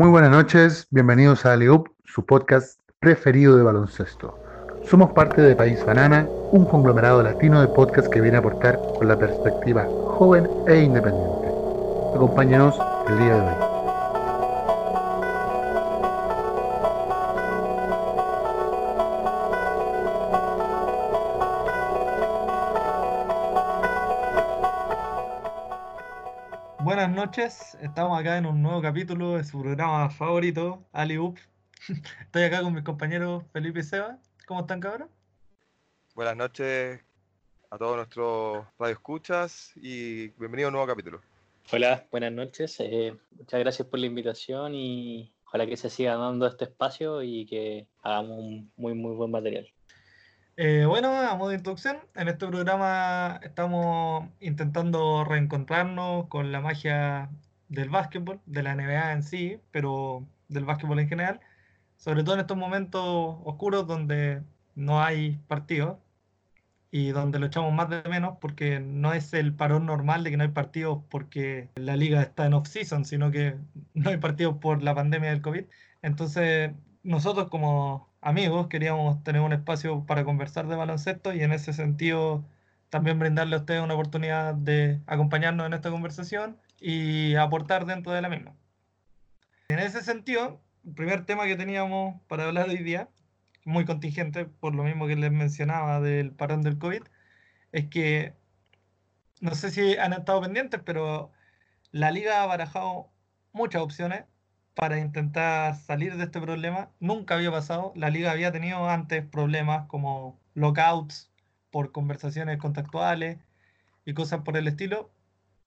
Muy buenas noches, bienvenidos a Aliup, su podcast preferido de baloncesto. Somos parte de País Banana, un conglomerado latino de podcast que viene a aportar con la perspectiva joven e independiente. Acompáñenos el día de hoy. Noches, estamos acá en un nuevo capítulo de su programa favorito, Ali Up. Estoy acá con mis compañeros Felipe y Seba. ¿Cómo están, cabrón? Buenas noches a todos nuestros radioescuchas y bienvenido a un nuevo capítulo. Hola, buenas noches. eh, muchas gracias por la invitación y ojalá que se siga dando este espacio y que hagamos un muy, muy buen material. Eh, bueno, a modo de introducción, en este programa estamos intentando reencontrarnos con la magia del básquetbol, de la NBA en sí, pero del básquetbol en general, sobre todo en estos momentos oscuros donde no hay partidos y donde lo echamos más de menos porque no es el parón normal de que no hay partidos porque la liga está en off-season, sino que no hay partidos por la pandemia del COVID. Entonces, nosotros como amigos queríamos tener un espacio para conversar de baloncesto y en ese sentido también brindarle a ustedes una oportunidad de acompañarnos en esta conversación y aportar dentro de la misma. En ese sentido, el primer tema que teníamos para hablar hoy día, muy contingente por lo mismo que les mencionaba del parón del COVID, es que no sé si han estado pendientes, pero la liga ha barajado muchas opciones para intentar salir de este problema. Nunca había pasado. La liga había tenido antes problemas como lockouts por conversaciones contactuales y cosas por el estilo.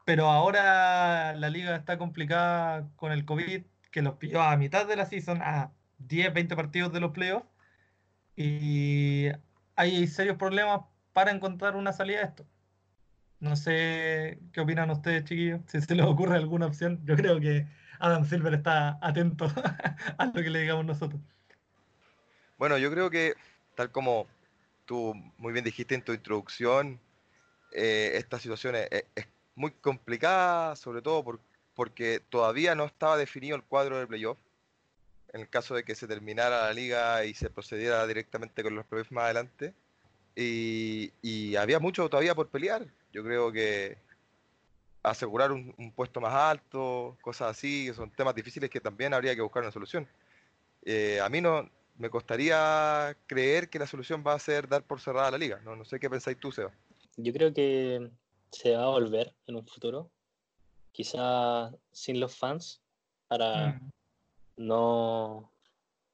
Pero ahora la liga está complicada con el COVID, que los pilló a mitad de la season, a 10, 20 partidos de los playoffs. Y hay serios problemas para encontrar una salida a esto. No sé qué opinan ustedes, chiquillos, si se les ocurre alguna opción. Yo creo que Adam Silver está atento a lo que le digamos nosotros. Bueno, yo creo que, tal como tú muy bien dijiste en tu introducción, eh, esta situación es, es- muy complicada, sobre todo por- porque todavía no estaba definido el cuadro de playoff. En el caso de que se terminara la liga y se procediera directamente con los playoffs más adelante. Y, y había mucho todavía por pelear. Yo creo que asegurar un, un puesto más alto, cosas así, son temas difíciles que también habría que buscar una solución. Eh, a mí no me costaría creer que la solución va a ser dar por cerrada la liga. No, no sé qué pensáis tú, Seba. Yo creo que se va a volver en un futuro, quizá sin los fans, para Mm. no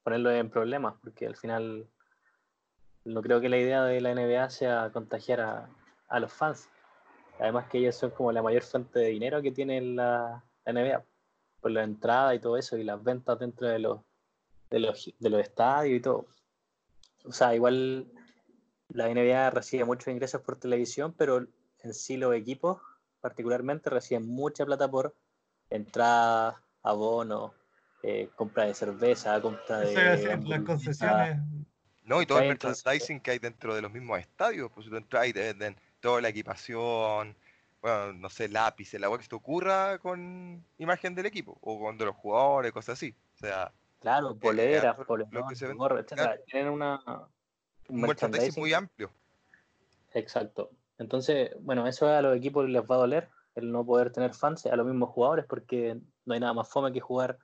ponerlo en problemas, porque al final no creo que la idea de la NBA sea contagiar a, a los fans. Además que ellos son como la mayor fuente de dinero que tiene la, la NBA, por la entrada y todo eso, y las ventas dentro de los, de los, de los estadios y todo. O sea, igual la NBA recibe muchos ingresos por televisión, pero en sí los equipos particularmente reciben mucha plata por entradas, abonos, eh, compra de cerveza, compra de... Decir, las concesiones. No, y todo el merchandising que hay dentro de los mismos estadios, pues si tú entras y te venden toda la equipación, bueno, no sé, lápices, la web que se te ocurra con imagen del equipo, o con de los jugadores, cosas así. O sea, Claro, poleras, vende, gorras, etcétera. claro. Tienen una, un merchandising muy amplio. Exacto. Entonces, bueno, eso a los equipos les va a doler, el no poder tener fans, a los mismos jugadores, porque no hay nada más fome que jugar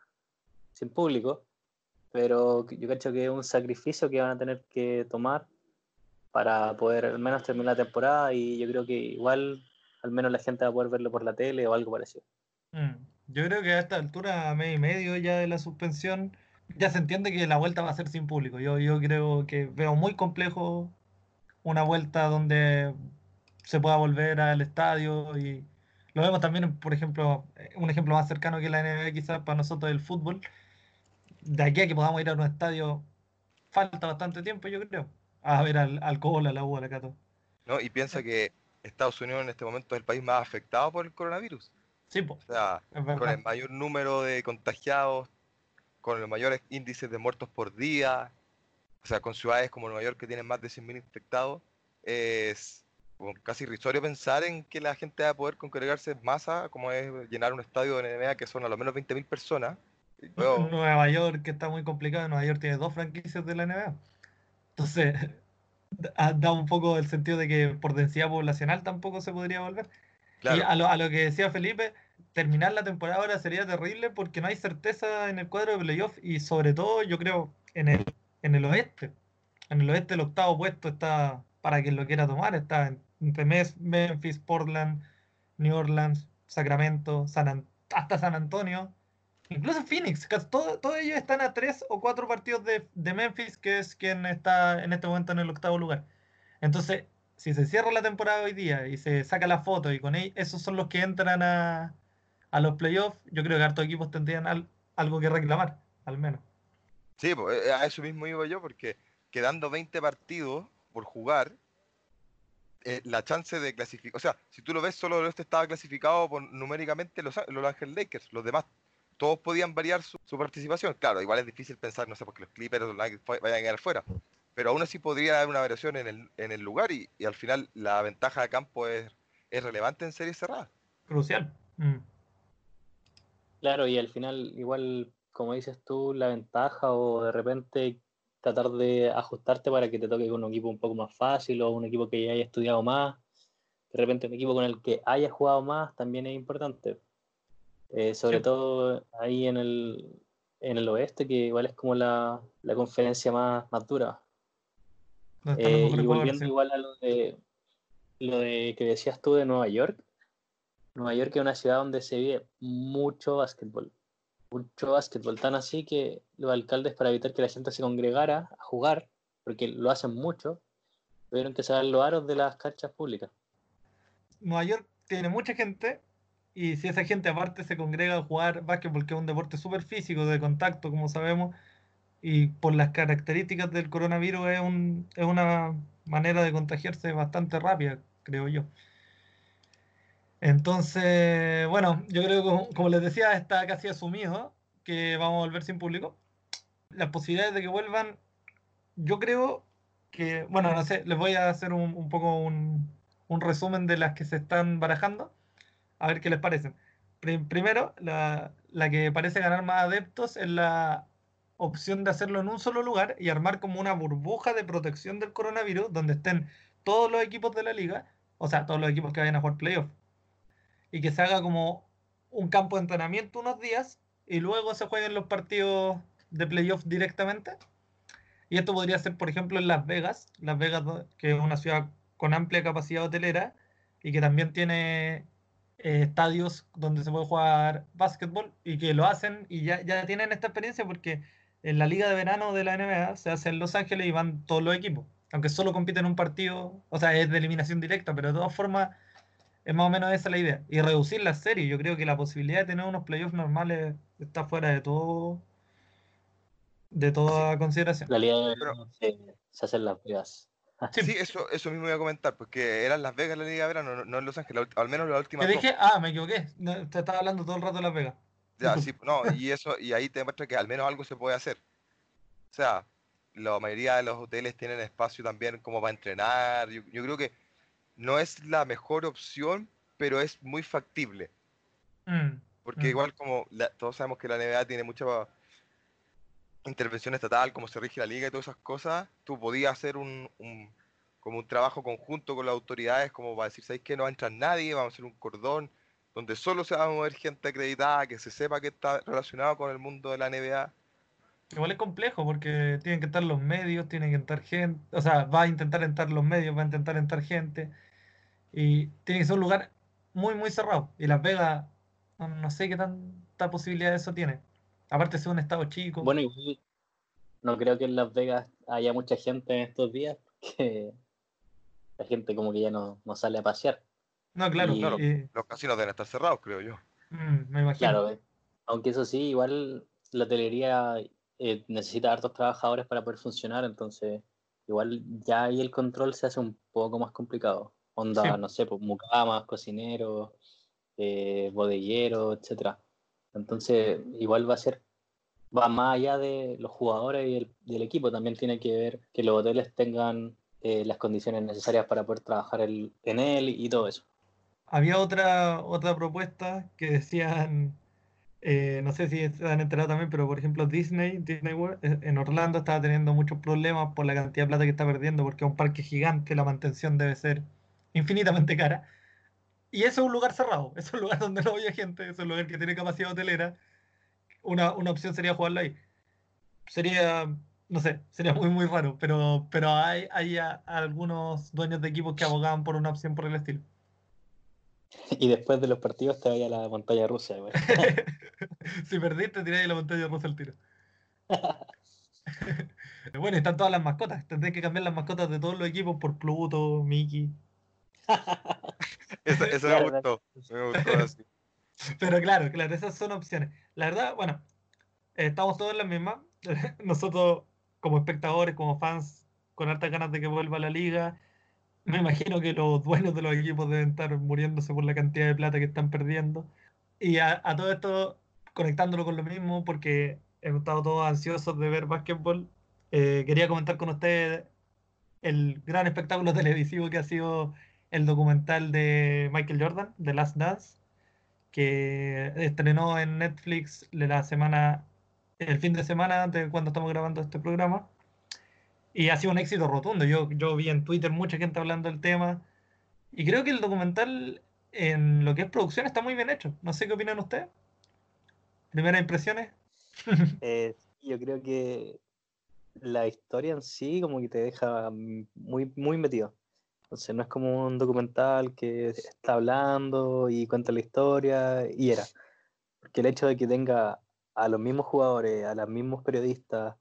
sin público. Pero yo creo que es un sacrificio que van a tener que tomar para poder al menos terminar la temporada y yo creo que igual al menos la gente va a poder verlo por la tele o algo parecido. Mm. Yo creo que a esta altura, a mes y medio ya de la suspensión, ya se entiende que la vuelta va a ser sin público. Yo, yo creo que veo muy complejo una vuelta donde se pueda volver al estadio y lo vemos también, por ejemplo, eh, un ejemplo más cercano que la NBA quizás para nosotros el fútbol. De aquí a que podamos ir a un estadio falta bastante tiempo, yo creo, a ver al, al Colo, a la U, a la Cato. ¿no? Y piensa que Estados Unidos en este momento es el país más afectado por el coronavirus. Sí, po, O sea, con el mayor número de contagiados, con los mayores índices de muertos por día, o sea, con ciudades como Nueva York que tienen más de 100.000 infectados, es casi irrisorio pensar en que la gente va a poder congregarse en masa, como es llenar un estadio de NBA que son a lo menos 20.000 personas, Luego, Nueva York, que está muy complicado, Nueva York tiene dos franquicias de la NBA. Entonces, da un poco el sentido de que por densidad poblacional tampoco se podría volver. Y a lo, a lo que decía Felipe, terminar la temporada ahora sería terrible porque no hay certeza en el cuadro de playoff y sobre todo yo creo en el, en el oeste. En el oeste el octavo puesto está, para quien lo quiera tomar, está en- entre Memphis, Portland, New Orleans, Sacramento, San An- hasta San Antonio, incluso Phoenix. casi todo- Todos ellos están a tres o cuatro partidos de, Memphis, que es quien está en este momento en el octavo lugar. Entonces, si se cierra la temporada hoy día y se saca la foto y con ellos, esos son los que entran a, los playoffs, yo creo que hartos equipos tendrían al- algo que reclamar, al menos. sí, pues, eh, a eso mismo iba yo, porque quedando 20 partidos por jugar, eh, la chance de clasificar, o sea, si tú lo ves, solo el oeste estaba clasificado por, numéricamente los, Los Ángeles Lakers, los demás todos podían variar su, su participación. Claro, igual es difícil pensar, no sé, porque los Clippers o los Nuggets vayan a quedar fuera, pero aún así podría haber una variación en el, en el lugar y, y al final la ventaja de campo es, es relevante en series cerradas. Crucial. Mm. Claro, y al final, igual, como dices tú, la ventaja o de repente tratar de ajustarte para que te toque con un equipo un poco más fácil o un equipo que ya haya estudiado más. De repente un equipo con el que haya jugado más también es importante. Eh, sobre Sí. todo ahí en el, en el oeste, que igual es como la, la conferencia más, más dura. Eh, y volviendo sí. igual a lo de, lo de que decías tú de Nueva York, Nueva York es una ciudad donde se vive mucho básquetbol, mucho básquetbol, tan así que los alcaldes para evitar que la gente se congregara a jugar, porque lo hacen mucho, tuvieron que sacar los aros de las canchas públicas. Nueva York tiene mucha gente y si esa gente aparte se congrega a jugar básquetbol, que es un deporte súper físico, de contacto, como sabemos, y por las características del coronavirus es, un, una manera de contagiarse bastante rápida, creo yo. Entonces, bueno, yo creo que como, les decía, está casi asumido que vamos a volver sin público. Las posibilidades de que vuelvan, yo creo que, bueno, no sé, les voy a hacer un, poco un resumen de las que se están barajando, a ver qué les parecen. Pri- primero, la, la que parece ganar más adeptos es la opción de hacerlo en un solo lugar y armar como una burbuja de protección del coronavirus donde estén todos los equipos de la liga, o sea, todos los equipos que vayan a jugar playoff, y que se haga como un campo de entrenamiento unos días y luego se jueguen los partidos de playoff directamente. Y esto podría ser, por ejemplo, en Las Vegas, Las Vegas, que es una ciudad con amplia capacidad hotelera y que también tiene eh, estadios donde se puede jugar básquetbol y que lo hacen y ya, ya tienen esta experiencia porque en la liga de verano de la NBA se hace en Los Ángeles y van todos los equipos, aunque solo compiten un partido, o sea, es de eliminación directa, pero de todas formas es más o menos esa la idea. Y reducir la serie, yo creo que la posibilidad de tener unos playoffs normales está fuera de todo de toda consideración. La liga de Pero- se, se hacen las Vegas. Sí. Eso, eso mismo iba a comentar, porque eran Las Vegas la Liga de Verano, no, no en Los Ángeles, al menos la última Te dije, ah, me equivoqué. No, te estaba hablando todo el rato de Las Vegas. Ya, sí, no, y eso, y ahí te demuestra que al menos algo se puede hacer. O sea, la mayoría de los hoteles tienen espacio también como para entrenar. Yo, yo creo que no es la mejor opción, pero es muy factible. Mm, Porque Mm. igual como la- todos sabemos que la NBA tiene mucha intervención estatal, cómo se rige la liga y todas esas cosas, tú podías hacer un, un- como un trabajo conjunto con las autoridades, como para decir, ¿sabéis que no va a entrar nadie? Vamos a hacer un cordón donde solo se va a mover gente acreditada, que se sepa que está relacionado con el mundo de la NBA. Igual es complejo porque tienen que estar los medios, tienen que entrar gente, o sea, va a intentar entrar los medios, va a intentar entrar gente y tiene que ser un lugar muy, muy cerrado. Y Las Vegas, no, no sé qué tanta posibilidad de eso tiene. Aparte, es un estado chico. Bueno, igual no creo que en Las Vegas haya mucha gente en estos días, porque la gente como que ya no, no sale a pasear. no, claro, y- Claro. y- Los casinos deben estar cerrados, creo yo. mm, me imagino. Claro, eh. aunque eso sí, igual la hotelería eh, necesita hartos trabajadores para poder funcionar, entonces igual ya ahí el control se hace un poco más complicado. Onda, Sí. no sé, pues mucamas, cocineros, eh, bodegueros, etcétera. Entonces, igual va a ser, va más allá de los jugadores y el, y el equipo, también tiene que ver que los hoteles tengan eh, las condiciones necesarias para poder trabajar en él y todo eso. Había otra, otra propuesta que decían eh, no sé si se han enterado también, pero por ejemplo Disney, Disney World, eh, en Orlando estaba teniendo muchos problemas por la cantidad de plata que está perdiendo, porque es un parque gigante, la mantención debe ser infinitamente cara. Y eso es un lugar cerrado, es un lugar donde no había gente, es un lugar que tiene capacidad hotelera. Una, una opción sería jugarlo ahí. Sería, no sé, sería muy, muy raro, pero, pero hay, hay a- algunos dueños de equipos que abogaban por una opción por el estilo. Y después de los partidos te vaya a la montaña rusa, güey. si perdiste, tiráis la montaña rusa al tiro. bueno, están todas las mascotas. Tendré que cambiar las mascotas de todos los equipos por Pluto, Mickey. Eso, eso me gustó. Me gustó así. Pero claro, claro, esas son opciones. La verdad, bueno, eh, estamos todos en la misma. Nosotros, como espectadores, como fans, con hartas ganas de que vuelva la liga. Me imagino que los dueños de los equipos deben estar muriéndose por la cantidad de plata que están perdiendo. Y a, a todo esto, conectándolo con lo mismo, porque hemos estado todos ansiosos de ver básquetbol, eh, quería comentar con ustedes el gran espectáculo televisivo que ha sido el documental de Michael Jordan, The Last Dance, que estrenó en Netflix la semana, el fin de semana de cuando estamos grabando este programa. Y ha sido un éxito rotundo. Yo, yo vi en Twitter mucha gente hablando del tema. Y creo que el documental, en lo que es producción, está muy bien hecho. No sé qué opinan ustedes. Primeras impresiones. Eh, yo creo que la historia en sí como que te deja muy, muy metido. Entonces no es como un documental que está hablando y cuenta la historia y era. Porque el hecho de que tenga a los mismos jugadores, a los mismos periodistas,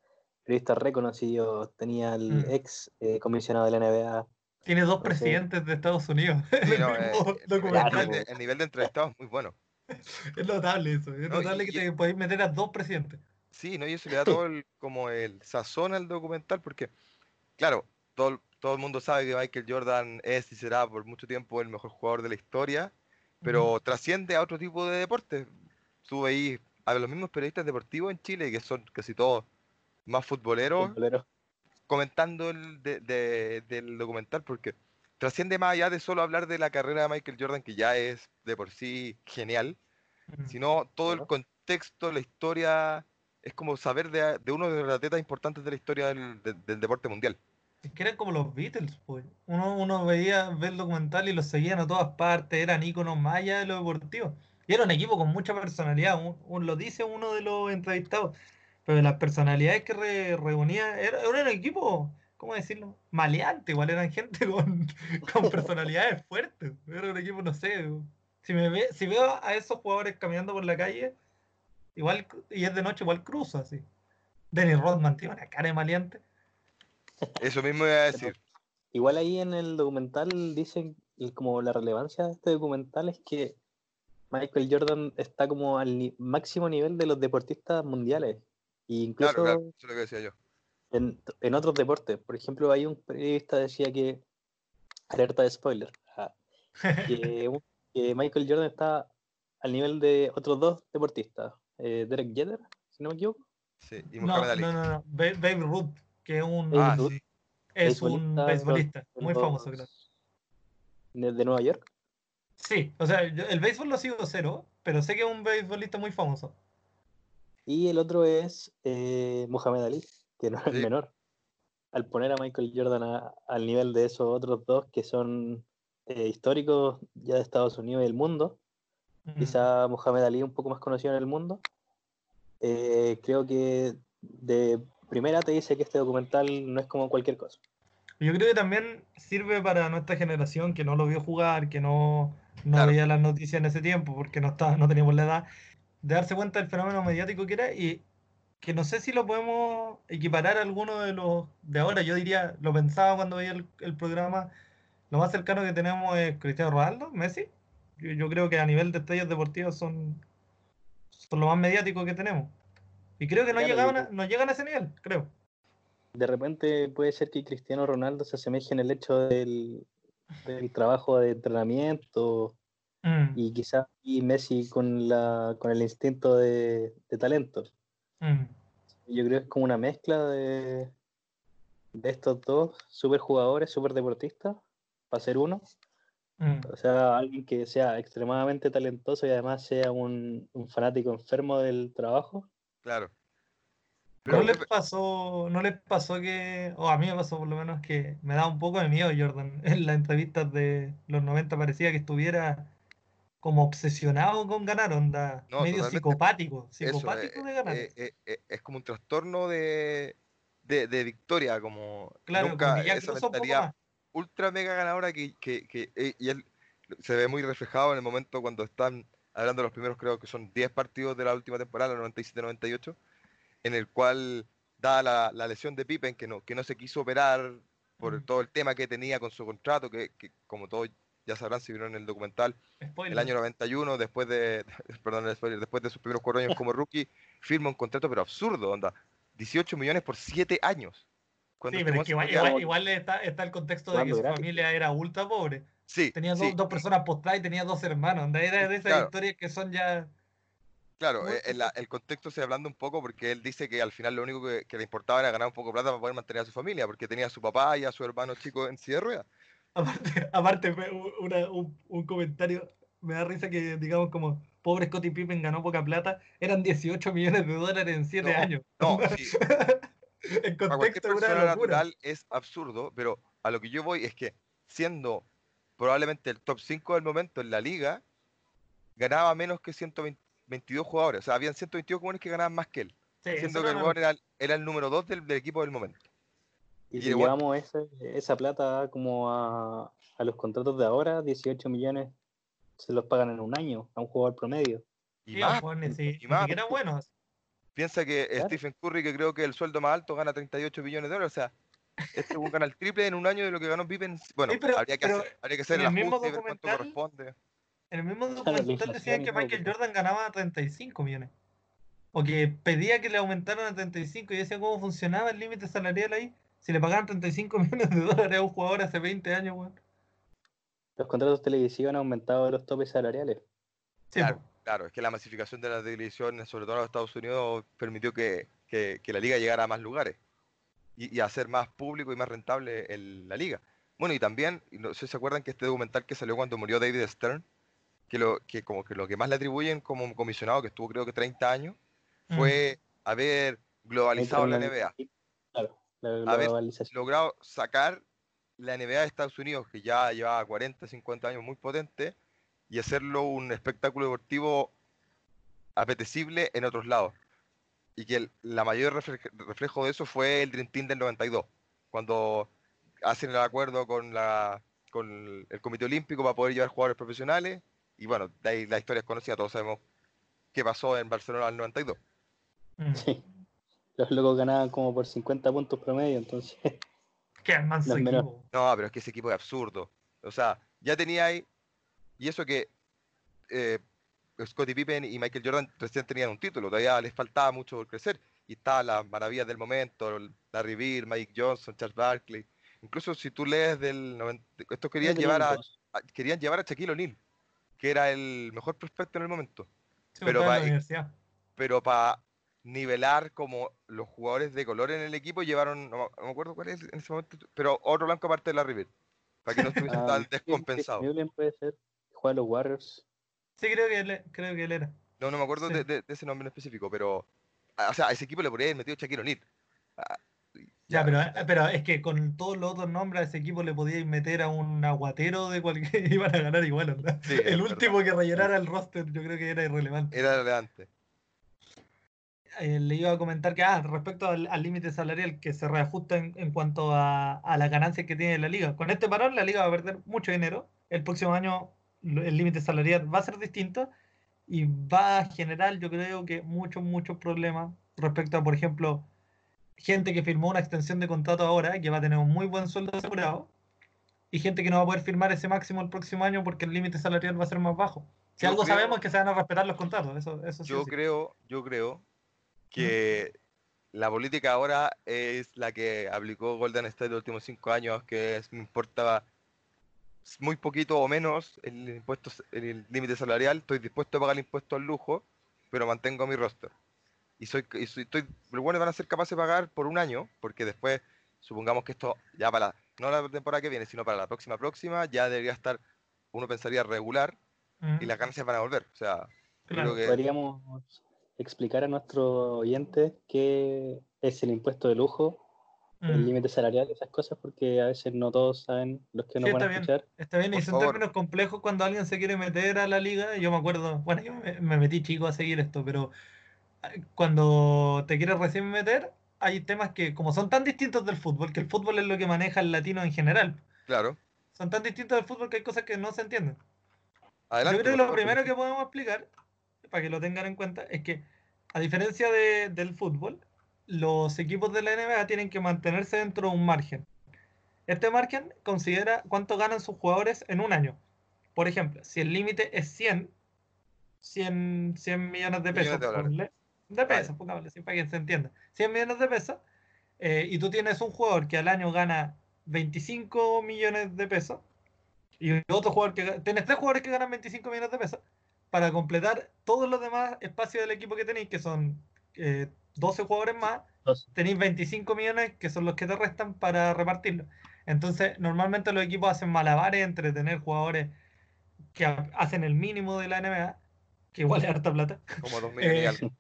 periodistas reconocidos, tenía al Mm. ex eh, comisionado de la NBA, Tiene dos Entonces- presidentes de Estados Unidos. eh, el, nivel de, el nivel de entrevistado es muy bueno. Es notable eso. Es No, notable y- que te podéis meter a dos presidentes. Sí, ¿no? Y eso le da todo el, como el sazón al documental, porque, claro, todo, todo el mundo sabe que Michael Jordan es y será por mucho tiempo el mejor jugador de la historia, pero trasciende a otro tipo de deportes. Tú veis a los mismos periodistas deportivos en Chile, que son casi todos más futboleros, futbolero. comentando el de- de- del documental, porque trasciende más allá de solo hablar de la carrera de Michael Jordan, que ya es de por sí genial, sino todo el contexto, la historia, es como saber de, de uno de los atletas importantes de la historia del, de- del deporte mundial. Es que eran como los Beatles, pues. Uno, uno veía ver el documental y los seguían a todas partes, eran íconos más allá de lo deportivo. Y era un equipo con mucha personalidad, lo dice uno de los entrevistados. Pero las personalidades que re- reunía, era, era un equipo, ¿cómo decirlo? Maleante, igual eran gente con, con personalidades fuertes. Era un equipo, no sé. Si, me ve, si veo a esos jugadores caminando por la calle, igual, y es de noche, igual cruzo así. Dennis Rodman tiene una cara de maleante. Eso mismo iba a decir. Igual ahí en el documental dicen y como la relevancia de este documental es que Michael Jordan está como al ni- máximo nivel de los deportistas mundiales. E incluso Claro, claro, eso es lo que decía yo. En, en otros deportes. Por ejemplo, hay un periodista decía que, alerta de spoiler, ah, que, Michael Jordan está al nivel de otros dos deportistas. eh, Derek Jeter, si no me equivoco. Sí, y No, Muhammad Ali. no, no, no. Ba- Babe Ruth, que es un, Ah, sí. es un beisbolista, muy los- famoso, creo. De, Nueva York. Sí, o sea, yo- el béisbol lo sigo cero, pero sé que es un beisbolista muy famoso. Y el otro es eh, Muhammad Ali, que no es Sí. menor. Al poner a Michael Jordan a- al nivel de esos otros dos que son eh, históricos ya de Estados Unidos y del mundo, Mm. quizá Muhammad Ali un poco más conocido en el mundo, eh, creo que de primera te dice que este documental no es como cualquier cosa. Yo creo que también sirve para nuestra generación que no lo vio jugar, que no, no Claro. veía las noticias en ese tiempo porque no, estaba, no teníamos la edad, de darse cuenta del fenómeno mediático que era y que no sé si lo podemos equiparar a alguno de los de ahora. Yo diría, lo pensaba cuando veía el, el programa, lo más cercano que tenemos es Cristiano Ronaldo, Messi. Yo, yo creo que a nivel de estrellas deportivas son, son lo más mediático que tenemos. Y creo que no, Claro, llegaban a, no llegan a ese nivel, creo. De repente puede ser que Cristiano Ronaldo se asemeje en el hecho del, del trabajo de entrenamiento Mm, y quizá y Messi con, la, con el instinto de, de talento. mm. Yo creo que es como una mezcla de, de estos dos super jugadores, super deportistas, para ser uno. Mm. O sea, alguien que sea extremadamente talentoso y además sea un, un fanático enfermo del trabajo. Claro. ¿No Pero- les pasó, no les pasó que, o a mí me pasó por lo menos que me da un poco de miedo Jordan? En las entrevistas de los 90 parecía que estuviera como obsesionado con ganar, onda, No, medio psicopático, Eso, psicopático eh, de ganar. eh, eh, eh, es como un trastorno de, de, de victoria, como claro, nunca ya esa mentalidad ultra mega ganadora que, que, que- eh, y él se ve muy reflejado en el momento cuando están hablando de los primeros, creo que son 10 partidos de la última temporada, la 97-98, en el cual da la, la lesión de Pippen, que no, que no se quiso operar por Mm. todo el tema que tenía con su contrato, que, que como todos ya sabrán si vieron el documental, Spoiler. el año 91, después de, perdón, el spoiler, después de sus primeros cuatro años como rookie, firma un contrato pero absurdo, onda, 18 millones por 7 años. Cuando Sí, este pero es que igual, igual, igual está, está el contexto de que su familia era ultra pobre. Sí, Tenía sí, dos, dos personas postradas y tenía dos hermanos. onda, Era de esas Claro. historias que son ya. claro, muy eh, el contexto se hablando un poco porque él dice que al final lo único que, que le importaba era ganar un poco de plata para poder mantener a su familia, porque tenía a su papá y a su hermano chico en silla de ruedas. Aparte, aparte una- un, un comentario, me da risa que digamos como pobre Scottie Pippen ganó poca plata, eran 18 millones de dólares en 7 No, años. No, sí, cualquier contexto es una persona natural es absurdo, pero a lo que yo voy es que siendo probablemente el top 5 del momento en la liga, ganaba menos que 122 jugadores. O sea, habían 122 jugadores que ganaban más que él. Sí, siendo que el era jugador era, el- era el número 2 del, del equipo del momento. Y Y si llevamos ese- esa plata como a, a los contratos de ahora, 18 millones se los pagan en un año a un jugador promedio. Y Sí, más, jóvenes, sí, y más. buenos. piensa que Claro. Stephen Curry, que creo que el sueldo más alto, gana 38 millones de dólares. O sea, este weón gana el triple en un año de lo que ganó Pippen. Bueno, Sí, pero- habría, que pero hacer, habría que hacer en el ajuste y ver cuánto documental- corresponde. En el mismo documental decían que Michael. Jordan ganaba 35 millones. O que pedía que le aumentaran a 35 y yo decía cómo funcionaba el límite salarial ahí. Si le pagaban 35 millones de dólares a un jugador hace 20 años, weón. Los contratos televisivos han aumentado los topes salariales. Sí, Claro, claro, es que la masificación de las televisiones, sobre todo en los Estados Unidos, permitió que, que- que la liga llegara a más lugares y, y a hacer más público y más rentable el- la liga. Bueno, y también, no sé si se acuerdan que este documental que salió cuando murió David Stern, que, lo, que como que lo que más le atribuyen como comisionado, que estuvo creo que 30 años, Mm. fue haber globalizado la NBA. Claro, la globalización. logrado sacar la NBA de Estados Unidos, que ya llevaba 40, 50 años muy potente, y hacerlo un espectáculo deportivo apetecible en otros lados. Y que el- la mayor refle- reflejo de eso fue el Dream Team del 92, cuando hacen el acuerdo con, la, con el Comité Olímpico para poder llevar jugadores profesionales, y bueno, de ahí la historia es conocida, todos sabemos qué pasó en Barcelona al 92. Mm. Sí. Los locos ganaban como por 50 puntos promedio, entonces. Qué equipo. No, pero es que ese equipo es absurdo. O sea, ya tenía ahí. Y eso que eh, Scottie Pippen y Michael Jordan recién tenían un título, todavía les faltaba mucho por crecer. Y estaban las maravillas del momento, Larry Bird, Mike Johnson, Charles Barkley. Incluso si tú lees del 90, estos querían llevar a, querían llevar a Shaquille O'Neal, que era el mejor prospecto en el momento. Sí, pero para nivelar como los jugadores de color en el equipo llevaron, no, me- no me acuerdo cuál es en ese momento, pero otro blanco aparte de Larry Bird, para que no estuviesen Ah, tan descompensados. Puede ser. Juega los Warriors. Sí, creo que él, creo que él era. No, no me acuerdo Sí. de, de- de ese nombre en específico, pero. O sea, a ese equipo le podría haber metido Shaquille O'Neal. Ah, Ya, pero, pero es que con todos los otros nombres a ese equipo le podíais meter a un aguatero de cualquier. iban a ganar igual, ¿verdad? Sí, el verdad. último que rellenara el roster, yo creo que era irrelevante. Era relevante. Eh, le iba a comentar que, ah, respecto al límite salarial, que se reajusta en, en cuanto a, a las ganancias que tiene la liga. Con este parón, la liga va a perder mucho dinero. El próximo año el límite salarial va a ser distinto y va a generar, yo creo que, muchos, muchos problemas respecto a, por ejemplo, gente que firmó una extensión de contrato ahora, que va a tener un muy buen sueldo asegurado, y gente que no va a poder firmar ese máximo el próximo año porque el límite salarial va a ser más bajo. Si Yo algo creo- sabemos es que se van a respetar los contratos, eso, eso sí Yo sí. creo, yo creo que la política ahora es la que aplicó Golden State los últimos cinco años, que es, me importa muy poquito o menos el impuesto, el límite salarial, estoy dispuesto a pagar el impuesto al lujo, pero mantengo mi roster. Y soy, y soy- estoy, los buenos van a ser capaces de pagar por un año, porque después, supongamos que esto ya para la, no la temporada que viene, sino para la próxima próxima, ya debería estar uno pensaría regular Mm, y las ganancias van a volver. O sea, yo claro. creo que Podríamos explicar a nuestros oyentes qué es el impuesto de lujo, el Mm. límite salarial, esas cosas, porque a veces no todos saben los que nos Sí, van a está bien. escuchar. Está bien, y Por son favor. términos complejos cuando alguien se quiere meter a la liga. Yo me acuerdo, bueno, yo me, me metí chico a seguir esto, pero eh, cuando te quieres recién meter, hay temas que, como son tan distintos del fútbol, que el fútbol es lo que maneja el latino en general, claro. son tan distintos del fútbol que hay cosas que no se entienden. Adelante. Yo creo que lo primero que podemos explicar, para que lo tengan en cuenta, es que a diferencia de- del fútbol, los equipos de la NBA tienen que mantenerse dentro de un margen. Este margen considera cuánto ganan sus jugadores en un año. Por ejemplo, si el límite es 100, 100, 100 millones de pesos, Millones de pesos, pongámosle para que se entienda, 100 millones de pesos, eh, y tú tienes un jugador que al año gana 25 millones de pesos, y otro jugador que tienes tres jugadores que ganan 25 millones de pesos, para completar todos los demás espacios del equipo que tenéis, que son eh, 12 jugadores más, tenéis 25 millones que son los que te restan para repartirlo. Entonces, normalmente los equipos hacen malabares entre tener jugadores que ha- hacen el mínimo de la NBA, que igual es harta plata, Como y Eh, algo.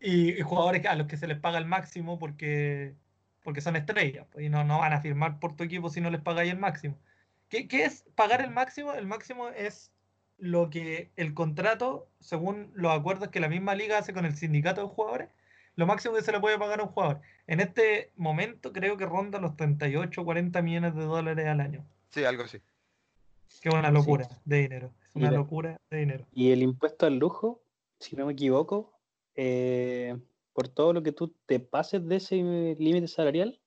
y, y jugadores a los que se les paga el máximo porque, porque son estrellas, pues, y no, no van a firmar por tu equipo si no les pagáis el máximo. ¿Qué, qué es pagar el máximo? El máximo es lo que el contrato, según los acuerdos que la misma liga hace con el sindicato de jugadores, lo máximo que se le puede pagar a un jugador. En este momento creo que ronda los 38 40 millones de dólares al año. Sí, algo así. Que es una locura de dinero. Es una Mira. locura de dinero. Y el impuesto al lujo, si no me equivoco, eh, por todo lo que tú te pases de ese límite salarial,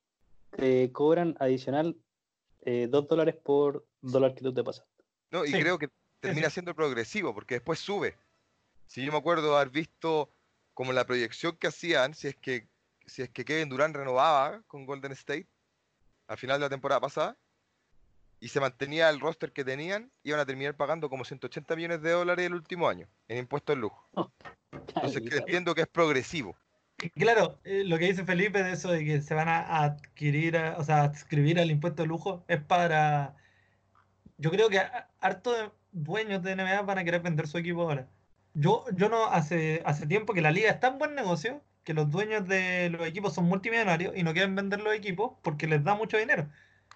te cobran adicional 2 dólares por dólar que tú te pasas. No, y Sí, creo que termina siendo progresivo, porque después sube. Si yo me acuerdo haber visto como la proyección que hacían, si es que, si es que Kevin Durant renovaba con Golden State al final de la temporada pasada, y se mantenía el roster que tenían, iban a terminar pagando como 180 millones de dólares el último año en impuestos al lujo. Entonces que entiendo que es progresivo. Claro, eh, lo que dice Felipe de eso de que se van a adquirir, a- o sea, adscribir al impuesto de lujo es para. Yo creo que harto de dueños de NBA van a querer vender su equipo ahora. Yo, yo no, hace, hace tiempo que la liga es tan buen negocio que los dueños de los equipos son multimillonarios y no quieren vender los equipos porque les da mucho dinero.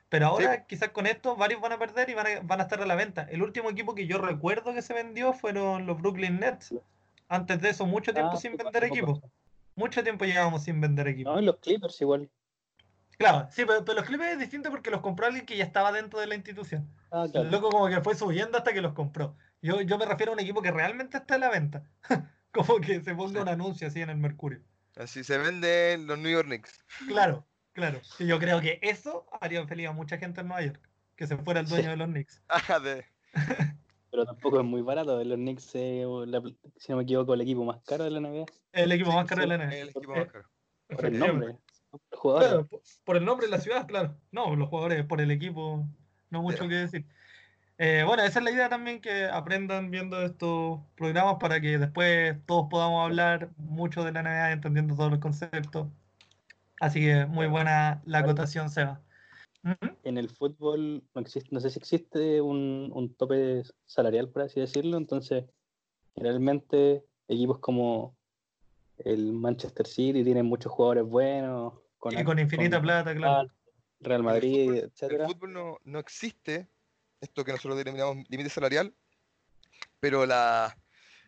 Pero ahora, quizás con esto, varios van a perder y van a, van a estar a la venta. El último equipo que yo recuerdo que se vendió fueron los Brooklyn Nets. Antes de eso, mucho tiempo Ah, sin sí, vender equipos. Mucho tiempo llevábamos sin vender equipos. No, los Clippers igual. Claro, sí, pero, pero los Clippers es distinto porque los compró alguien que ya estaba dentro de la institución. Ah, El claro. loco como que fue subiendo hasta que los compró. Yo, yo me refiero a un equipo que realmente está en la venta. como que se ponga un anuncio así en el Mercurio. Así se venden los New York Knicks. Claro, claro. Y yo creo que eso haría feliz a mucha gente en Nueva York. Que se fuera el dueño Sí. de los Knicks. Ah, de- Pero tampoco es muy barato. Los Knicks, eh, la- si no me equivoco, el equipo más caro de la NBA. El equipo Sí, más caro de la NBA. el equipo más caro. Por el nombre. no por los jugadores. Claro, por, por el nombre de la ciudad, claro. No, los jugadores por el equipo, no mucho Pero- que decir. Eh, bueno, esa es la idea también que aprendan viendo estos programas para que después todos podamos hablar mucho de la NBA, entendiendo todos los conceptos. Así que muy buena la acotación, Seba. En el fútbol no existe, no sé si existe un, un tope salarial, por así decirlo. Entonces, generalmente equipos como el Manchester City tienen muchos jugadores buenos. Y con infinita plata, claro. Real El Madrid, fútbol- etcétera. El fútbol no, no existe, esto que nosotros denominamos límite salarial, pero la,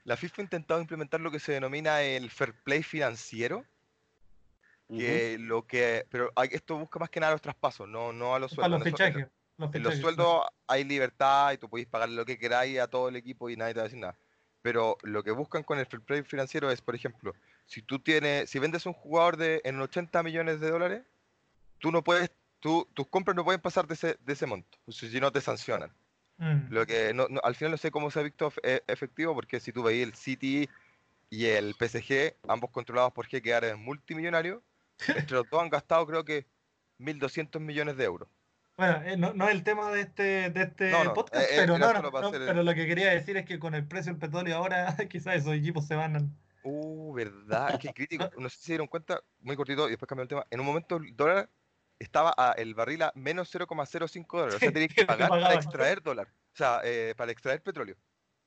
la FIFA ha intentado implementar lo que se denomina el fair play financiero, que lo que, pero esto busca más que nada los traspasos, no, no a los sueldos. los eso- en- fichajes. Los En los sueldos hay libertad y tú podéis pagar lo que queráis a todo el equipo y nadie te va a decir nada. Pero lo que buscan con el fair play financiero es, por ejemplo, si tú tienes, si vendes un jugador de en 80 millones de dólares, tú no puedes, tú, tus compras no pueden pasar de ese, de ese monto, sea, si no te sancionan. Mm. Lo que no, no- al final no sé cómo se ha visto e- efectivo, porque si tú veis el City y el PSG, ambos controlados por jeque árabes multimillonarios, entre los dos han gastado creo que 1.200 millones de euros. Bueno, eh, no, no es el tema de este, de este No, podcast, eh, eh, pero, era no, el- pero lo que quería decir es que con el precio del petróleo ahora quizás esos equipos se van a... Uh, verdad, qué crítico. No sé si se dieron cuenta, muy cortito, y después cambió el tema. En un momento el dólar estaba a el barril a menos 0,05 dólares. O sea, tenías que pagar para extraer dólar. O sea, eh, para extraer petróleo.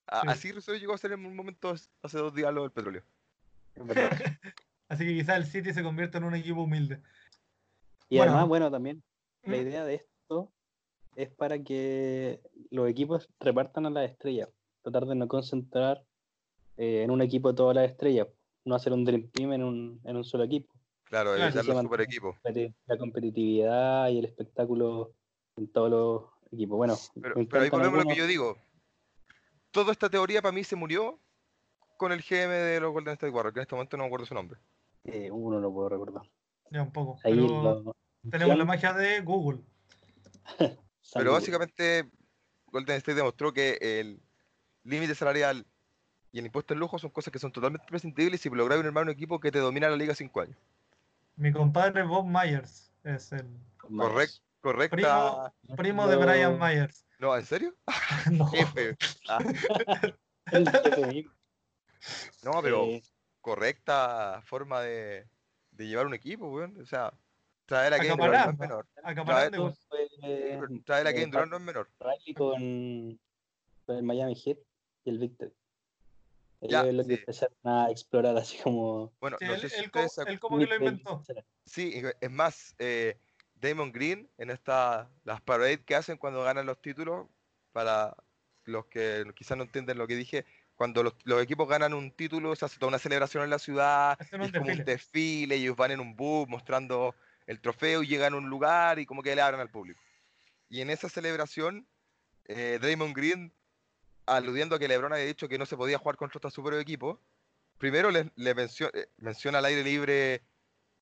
A- Sí. Así Rosario llegó a ser en un momento hace dos días lo del petróleo. Así que quizás el City se convierte en un equipo humilde. Y Bueno. además, bueno, también la ¿Mm? idea de esto es para que los equipos repartan a las estrellas. Tratar de no concentrar eh, en un equipo todas las estrellas. No hacer un Dream Team en un, en un solo equipo. Claro, Claro, evitar se los super equipos. La competitividad y el espectáculo en todos los equipos. Bueno, Pero, pero ahí volvemos a lo que yo digo. Toda esta teoría para mí se murió con el GM de los Golden State Warriors, que en este momento no me acuerdo su nombre. eh, uno no puedo recordar. Ya un poco. Ahí pero lo- tenemos la magia de Google. Pero básicamente Golden State demostró que el límite salarial y el impuesto en lujo son cosas que son totalmente prescindibles si logras armar un equipo que te domina la liga cinco años. Mi compadre Bob Myers es el. Correcto, correcta. primo de No. Brian Myers. No, ¿en serio? no. Jefe. Ah, no, pero correcta forma de, de llevar un equipo, weón. O sea, traer a Durant no es menor. Acaparando Trae- igual. fue, Sí, pero Traer a eh, Durant no es menor. Riley con, con el Miami Heat y el Victor. Ya, es lo que sí. empezaron a explorar así como... Bueno, Sí, no él, sé si él ustedes se él como que lo inventó. Sí, es más, eh, Damon Green en esta, las parades que hacen cuando ganan los títulos, para los que quizás no entienden lo que dije, cuando los, los equipos ganan un título, se hace toda una celebración en la ciudad, es como un desfile. desfile, y ellos van en un bus mostrando el trofeo y llegan a un lugar y como que le abren al público. Y en esa celebración, eh, Draymond Green, aludiendo a que LeBron había dicho que no se podía jugar contra estos super equipos, primero le, le mencio- eh, menciona al aire libre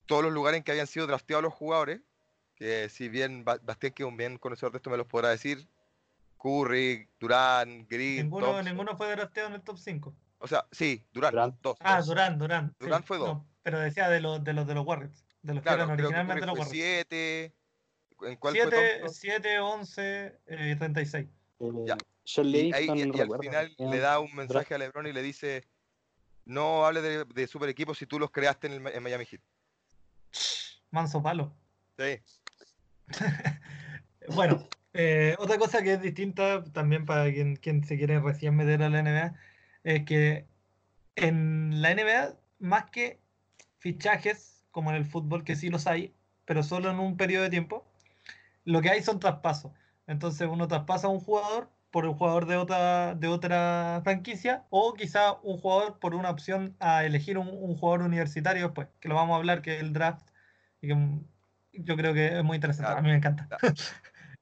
todos los lugares en que habían sido drafteados los jugadores, que si bien Ba- Bastián, que es un bien conocedor de esto, me los podrá decir, Curry, Durán, Green, Ninguno, Thompson. ninguno fue drafteado en el top 5. O sea, sí, Durán, Durant. dos. Ah, dos. Durán, Durán. Durán fue dos. pero decía de los de los de los Warriors. De los Claro, que eran que originalmente Curry los fue Warriors. siete. ¿En cuál fue 7, Thompson? 7, 11 eh, y 36. Eh, Ya. John Y, ahí- Livingston, y- no y al final le da un mensaje a LeBron y le dice: No hable de, de super equipos si tú los creaste en, el en Miami Heat. Manso palo. Sí, Bueno, eh, otra cosa que es distinta también para quien, quien se quiere recién meter a la NBA es que en la NBA, más que fichajes, como en el fútbol, que sí los hay, pero solo en un periodo de tiempo, lo que hay son traspasos. Entonces uno traspasa a un jugador por un jugador de otra, de otra franquicia o quizá un jugador por una opción a elegir un, un jugador universitario después, que lo vamos a hablar, que es el draft, y que mm, yo creo que es muy interesante, Claro. a mí me encanta. Claro.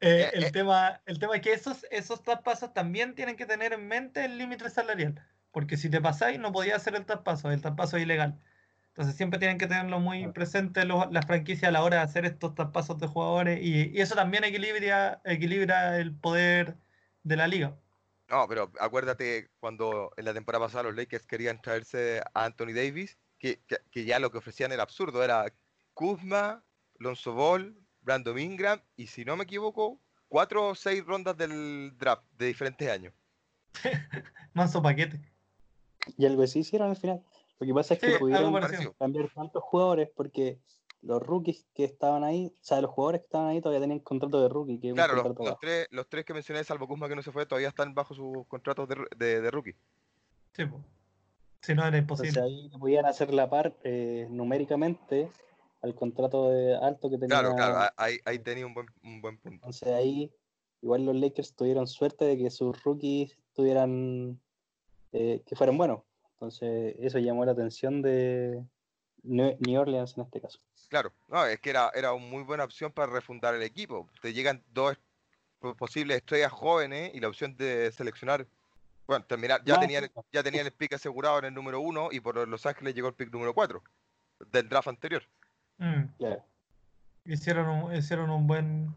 Eh, Eh, el, eh. tema, el tema es que esos, esos traspasos también tienen que tener en mente el límite salarial, porque si te pasáis no podías hacer el traspaso, el traspaso es ilegal. Entonces siempre tienen que tenerlo muy presente los- las franquicias a la hora de hacer estos traspasos de jugadores y, y eso también equilibra, equilibra el poder de la liga. No, pero acuérdate cuando en la temporada pasada los Lakers querían traerse a Anthony Davis, que, que- que ya lo que ofrecían era absurdo, era Kuzma, Lonzo Ball, Brandon Ingram y si no me equivoco, cuatro o seis rondas del draft de diferentes años. Manso paquete. Y algo así hicieron al final. Lo que pasa es que pudieron cambiar tantos jugadores porque los rookies que estaban ahí, o sea, los jugadores que estaban ahí todavía tenían contrato de rookie. Que Claro, los, tres, los tres que mencioné, salvo Kuzma que no se fue, todavía están bajo sus contratos de, de- de rookie. Sí, po. Si no era Entonces imposible. ahí le podían hacer la par eh, numéricamente al contrato de alto que tenía. Claro, claro, ahí, ahí tenía un buen, un buen punto. Entonces ahí igual los Lakers tuvieron suerte de que sus rookies tuvieran eh, que fueran buenos. Entonces eso llamó la atención de New Orleans en este caso. Claro, no, es que era, era una muy buena opción para refundar el equipo. Te llegan dos po- posibles estrellas jóvenes y la opción de seleccionar. Bueno, terminar, ya tenían, ya tenían el pick asegurado en el número uno y por Los Ángeles llegó el pick número cuatro del draft anterior. Mm. Claro. Hicieron un, hicieron un buen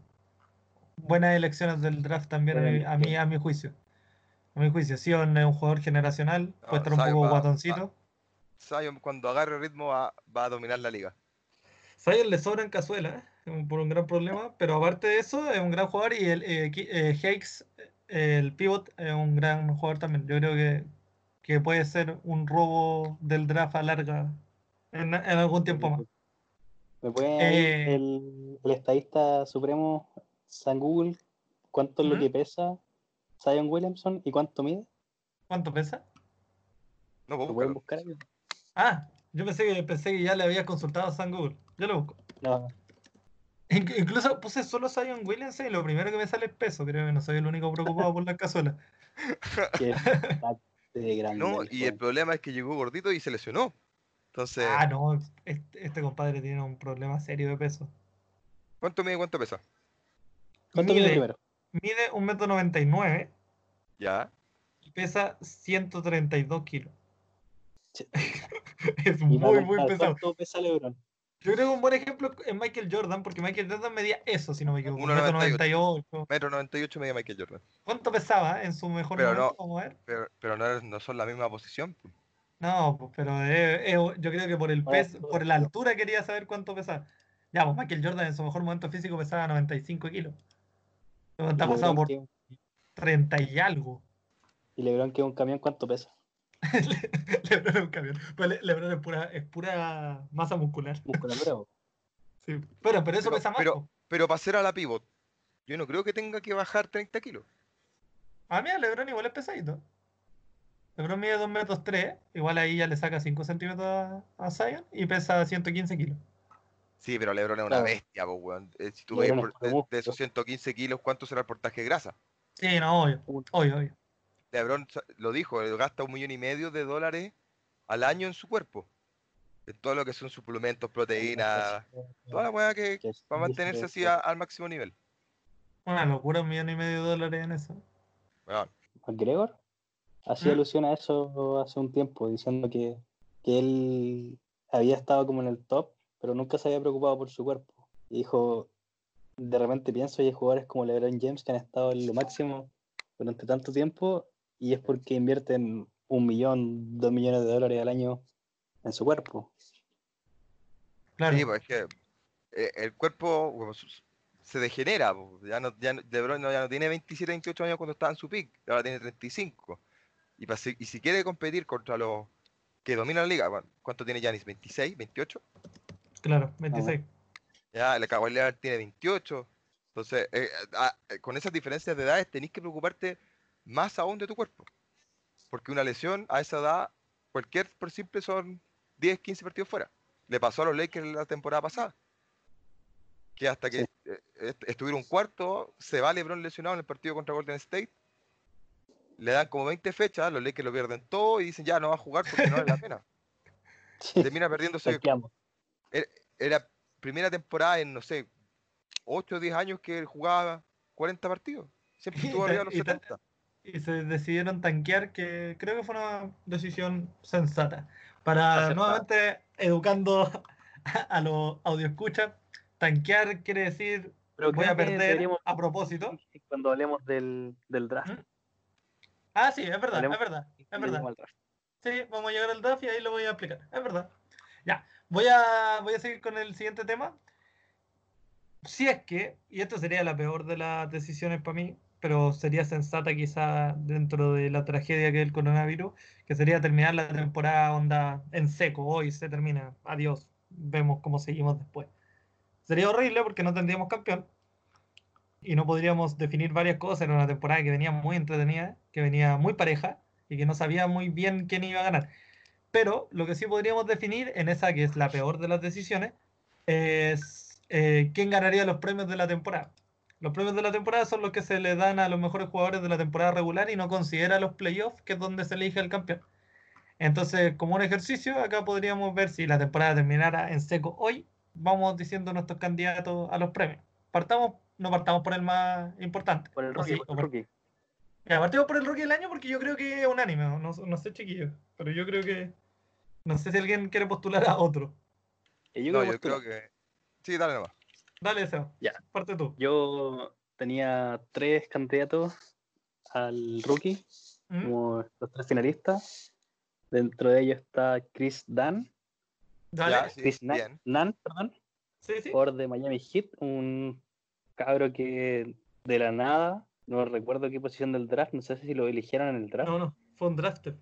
buenas elecciones del draft también a mi, a mi, a mi juicio. A mi juicio, Sion es un jugador generacional, No, puede estar un poco va- guatoncito. Zion cuando agarre ritmo va, va a dominar la liga. Zion le sobra en cazuela, ¿eh? Por un gran problema, pero aparte de eso es un gran jugador y el eh, Ki- eh, Hakes, eh, el pivot, es un gran jugador también. Yo creo que, que puede ser un robo del draft a larga en, en algún tiempo más. ¿Me puede Eh, el, el estadista supremo San Google cuánto es lo ¿Mm? que pesa Zion Williamson y cuánto mide? ¿Cuánto pesa? No, ¿Lo pueden buscar? Ah, yo pensé que, pensé que ya le había consultado a San Google. Yo lo busco. No, In- incluso puse solo Zion Williamson y lo primero que me sale es peso. Creo que no soy el único preocupado por la cazuela. que es bastante grande. No, y el problema es que llegó gordito y se lesionó. Entonces, Ah, no, este, este compadre tiene un problema serio de peso. ¿cuánto mide, cuánto pesa? ¿Cuánto mide mide- primero? Mide 1,99m Ya. y pesa 132 kilos. Sí. es Y muy, muy pesado. ¿Cuánto pesa LeBron? Yo creo que un buen ejemplo es Michael Jordan, porque Michael Jordan medía eso, si no me equivoco. 1,98. 1,98. Metro 98 media Michael Jordan. ¿Cuánto pesaba en su mejor Pero momento? no. Vamos a ver. Pero, pero no, no son la misma posición. pues. No, pues, pero eh, eh, yo creo que por el peso, altura. por la altura quería saber cuánto pesaba. Ya, pues Michael Jordan en su mejor momento físico pesaba 95 kilos. Está Y pasado por que- 30 y algo. Y LeBron que un camión, ¿cuánto pesa? Le- Lebron es un camión. Pero Le- Lebron es pura, es pura masa muscular. Musculatura. po. Sí. Pero, pero eso Pero- pesa más. pero-. Pero para ser a la pivot, yo no creo que tenga que bajar 30 kilos. A mí a Lebron igual es pesadito. Lebron mide 2 metros 3, igual ahí ya le saca 5 centímetros a, a Zion y pesa 115 kilos. Sí, pero LeBron es una Claro. bestia, pues, weón. Eh, Si tú ves de, de esos 115 kilos, ¿cuánto será el portaje de grasa? Sí, no, obvio. Obvio, obvio. LeBron lo dijo, él gasta un millón y medio de dólares al año en su cuerpo. En todo lo que son suplementos, proteínas, toda la weá que Que es para mantenerse así a- al máximo nivel. Una locura, un millón y medio de dólares en eso. Weón, McGregor hacía ¿Mm? alusión a eso hace un tiempo, diciendo que, que él había estado como en el top, pero nunca se había preocupado por su cuerpo. Y dijo, de repente pienso, y hay jugadores como LeBron James que han estado en lo máximo durante tanto tiempo, y es porque invierten un millón, dos millones de dólares al año en su cuerpo. Claro. Sí, pues es que eh, el cuerpo se degenera. pues, Ya no, ya no- LeBron no- ya no tiene 27, 28 años cuando estaba en su pick, ahora tiene 35. Y, pa- si- y si quiere competir contra los que dominan la liga, bueno, ¿cuánto tiene Yanis? ¿26? ¿28? Claro, 26. Ya, el Kawhi tiene 28. Entonces, eh, ah, eh, con esas diferencias de edades tenés que preocuparte más aún de tu cuerpo. Porque una lesión a esa edad, cualquier por simple son 10, 15 partidos fuera. Le pasó a los Lakers la temporada pasada. Que hasta que Sí. eh, est- estuvieron cuarto, se va LeBron lesionado en el partido contra Golden State. Le dan como 20 fechas, los Lakers lo pierden todo y dicen ya no va a jugar porque no vale la pena. Termina perdiéndose Tanqueamos. era primera temporada en, no sé, 8 o 10 años que él jugaba 40 partidos. Siempre estuvo arriba de los y ta- 70. Y se decidieron tanquear, que creo que fue una decisión sensata. Para nuevamente educando a, a los escucha tanquear quiere decir Pero voy a perder a propósito. Cuando hablemos del, del draft. ¿Mm? Ah, sí, es verdad, Hablemos- es verdad, es verdad. Sí, vamos a llegar al draft y ahí lo voy a explicar. Es verdad. Ya, voy a, voy a seguir con el siguiente tema. Si es que, y esto sería la peor de las decisiones para mí, pero sería sensata quizá dentro de la tragedia que es el coronavirus, que sería terminar la temporada onda en seco. Hoy se termina. Adiós. Vemos cómo seguimos después. Sería horrible porque no tendríamos campeón y no podríamos definir varias cosas. Era una temporada que venía muy entretenida, que venía muy pareja y que no sabía muy bien quién iba a ganar. Pero lo que sí podríamos definir en esa que es la peor de las decisiones es eh, quién ganaría los premios de la temporada. Los premios de la temporada son los que se le dan a los mejores jugadores de la temporada regular y no considera los playoffs, que es donde se elige el campeón. Entonces, como un ejercicio, acá podríamos ver si la temporada terminara en seco hoy, vamos diciendo nuestros candidatos a los premios. Partamos, no partamos por el más importante. Por el ¿o rookie, sí? por ¿O el por- rookie. ya, partimos por el rookie del año porque yo creo que es unánime, no, no sé chiquillos, pero yo creo que no sé si alguien quiere postular a otro. Yo No, yo creo que. Sí, dale nomás. Dale, Seba. Ya. Parte tú. Yo tenía tres candidatos al rookie, ¿Mm? como los tres finalistas. Dentro de ellos está Chris Dunn, Dale. Ya, sí, Chris Na- bien. Nunn, perdón, Sí, sí. jugador de Miami Heat, un cabro que de la nada, no recuerdo qué posición del draft, no sé si lo eligieron en el draft, No, no, fue un drafter.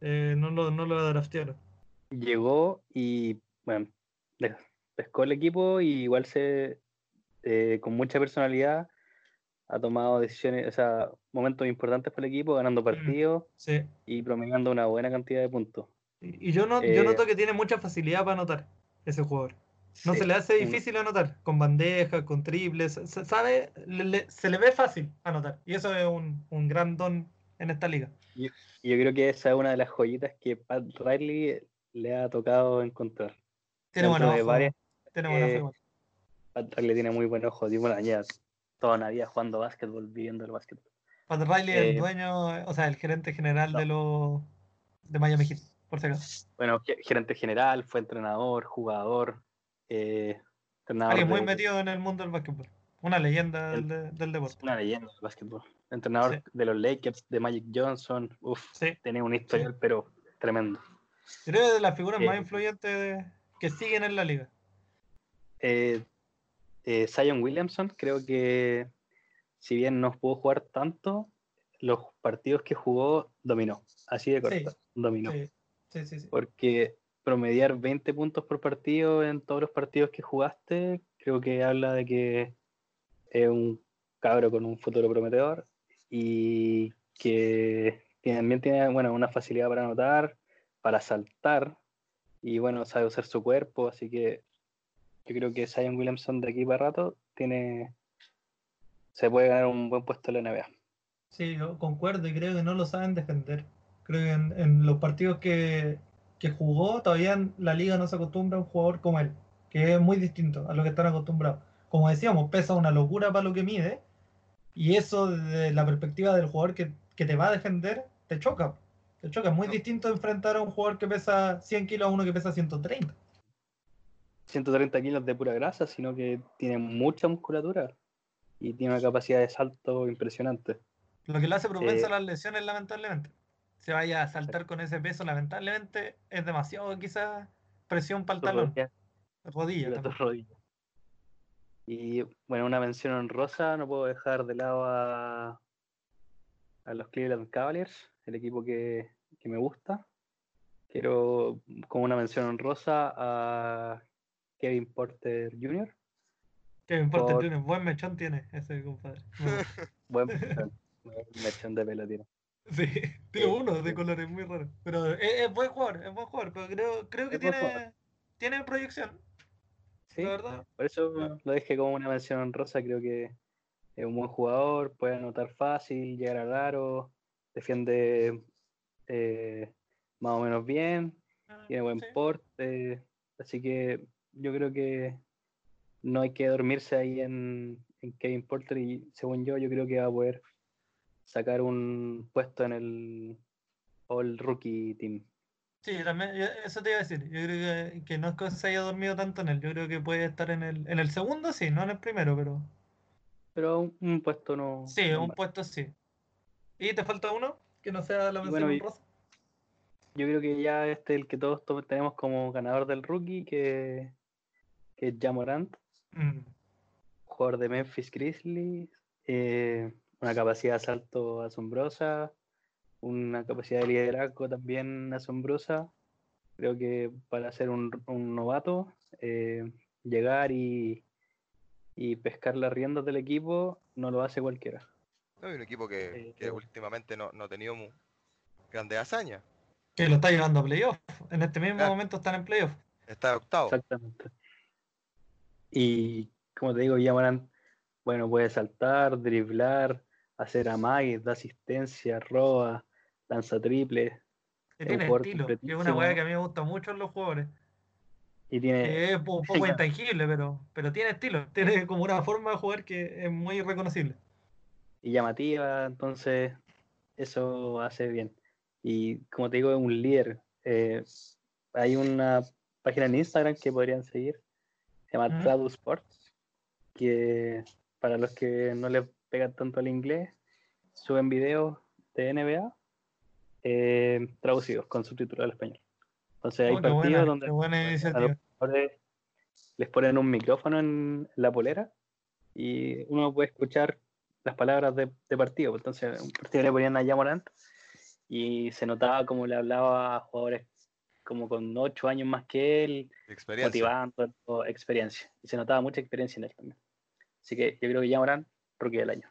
Eh, no, lo, no lo draftearon. llegó y, bueno, pescó el equipo y igual se, eh, con mucha personalidad, ha tomado decisiones, o sea, momentos importantes para el equipo, ganando partidos Sí. y promediando una buena cantidad de puntos. Y yo, no, yo Eh, noto que tiene mucha facilidad para anotar ese jugador. No Sí, se le hace difícil anotar, con bandejas, con triples, sabe, le- le- se le ve fácil anotar. Y eso es un, un gran don en esta liga. Y yo creo que esa es una de las joyitas que Pat Riley le ha tocado encontrar. Tiene buen Dentro de ojo. varias- Tiene buen ojo eh. Pat Riley tiene muy buen ojo. Y bueno, ya toda una vida jugando básquetbol, viviendo el básquetbol. Pat Riley es el eh, dueño, o sea, el gerente general no. de los de Miami Heat, por si acaso. Bueno, ge- gerente general, fue entrenador, jugador, eh, entrenador Alguien muy de- metido en el mundo del básquetbol. Una leyenda del, El- de- del deporte. una leyenda del básquetbol. Entrenador Sí. de los Lakers, de Magic Johnson, uff, Sí. tenía un historial, pero tremendo. Creo que es de las figuras más Eh, influyentes de- que siguen en la liga. Eh, eh, Zion Williamson, creo que si bien no pudo jugar tanto, los partidos que jugó dominó. Así de corto, dominó. Sí, sí, sí. sí. Porque promediar 20 puntos por partido en todos los partidos que jugaste, creo que habla de que es un cabro con un futuro prometedor y que también tiene bueno, una facilidad para anotar, para saltar y bueno, sabe usar su cuerpo, así que yo creo que Zion Williamson de aquí para rato tiene se puede ganar un buen puesto en la NBA. Sí, yo concuerdo y creo que no lo saben defender. Creo que en, en los partidos que, que jugó, todavía en la liga no se acostumbra a un jugador como él, que es muy distinto a lo que están acostumbrados. Como decíamos, pesa una locura para lo que mide, y eso desde la perspectiva del jugador que, que te va a defender, te choca. Te choca. Es muy distinto enfrentar a un jugador que pesa 100 kilos a uno que pesa 130. 130 kilos de pura grasa, sino que tiene mucha musculatura y tiene una capacidad de salto impresionante. Lo que lo hace propenso Eh, a las lesiones, lamentablemente. Se vaya a saltar con ese peso, lamentablemente, es demasiado quizás presión para el talón. rodillas Rodilla y bueno, una mención honrosa, no puedo dejar de lado a, a los Cleveland Cavaliers, el equipo que, que me gusta. Quiero como una mención honrosa a Kevin Porter Jr. Me importa, por- tiene buen mechón tiene ese compadre. Buen mechón, buen mechón de pelo tiene. Sí, tiene uno de colores muy raros. Pero es, es buen jugador, es buen jugador, pero creo, creo que Es tiene, tiene proyección, Sí, la verdad. Por eso lo dejé como una mención honrosa, creo que es un buen jugador, puede anotar fácil, llegar al aro, defiende eh, más o menos bien, tiene buen Sí. porte, así que yo creo que no hay que dormirse ahí en, en Kevin Porter y según yo, yo creo que va a poder sacar un puesto en el All Rookie Team. Sí, también, eso te iba a decir. Yo creo que, que no es que se haya dormido tanto en él. Yo creo que puede estar en el, en el segundo, sí, no en el primero, pero Pero un, un puesto no... sí, no un mal. puesto sí. ¿Y te falta uno? Que no sea la mención bueno, honrosa. Yo creo que ya este es el que todos to- tenemos como ganador del rookie, que, que es Jamorant, Mm, jugador de Memphis Grizzlies, eh, una capacidad de salto asombrosa, una capacidad de liderazgo también asombrosa. Creo que para ser un, un novato, eh, llegar y, y pescar las riendas del equipo no lo hace cualquiera. No, y un equipo que, Eh, que últimamente no, no ha tenido grandes hazañas. Que lo está llevando a playoff. En este mismo Claro. momento están en playoff. Está octavo. Exactamente. Y como te digo, Yamarán, bueno, puede saltar, driblar, hacer amagues, da asistencia, roba, lanza triple tiene estilo. Que es una weá que a mí me gusta mucho en los jugadores. y tiene, es un po- un poco intangible, pero, pero tiene estilo. Tiene como una forma de jugar que es muy reconocible. y llamativa, entonces eso hace bien. Y como te digo, es un líder. Eh, hay una página en Instagram que podrían seguir, se llama Ujú. Tradu Sports, que para los que no les pegan tanto al inglés, suben videos de NBA eh, traducidos con subtítulos al español. Entonces hay Oh, partidos buena, donde a los jugadores les ponen un micrófono en la polera y uno puede escuchar las palabras de, de partido. Entonces, un partido le ponían a Morant y se notaba como le hablaba a jugadores como con ocho años más que él, Experiencia. motivando, o experiencia. Y se notaba mucha experiencia en él también. Así que yo creo que Morant, rookie del año.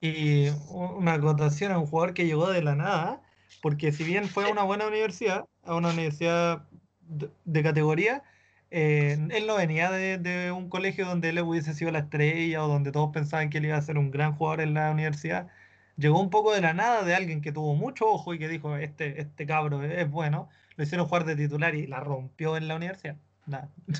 Y una acotación a un jugador que llegó de la nada, porque si bien fue a una buena universidad, a una universidad de, de categoría, eh, él no venía de, de un colegio donde él hubiese sido la estrella o donde todos pensaban que él iba a ser un gran jugador en la universidad. Llegó un poco de la nada de alguien que tuvo mucho ojo y que dijo, este, este cabro es bueno. Lo hicieron jugar de titular y la rompió en la universidad.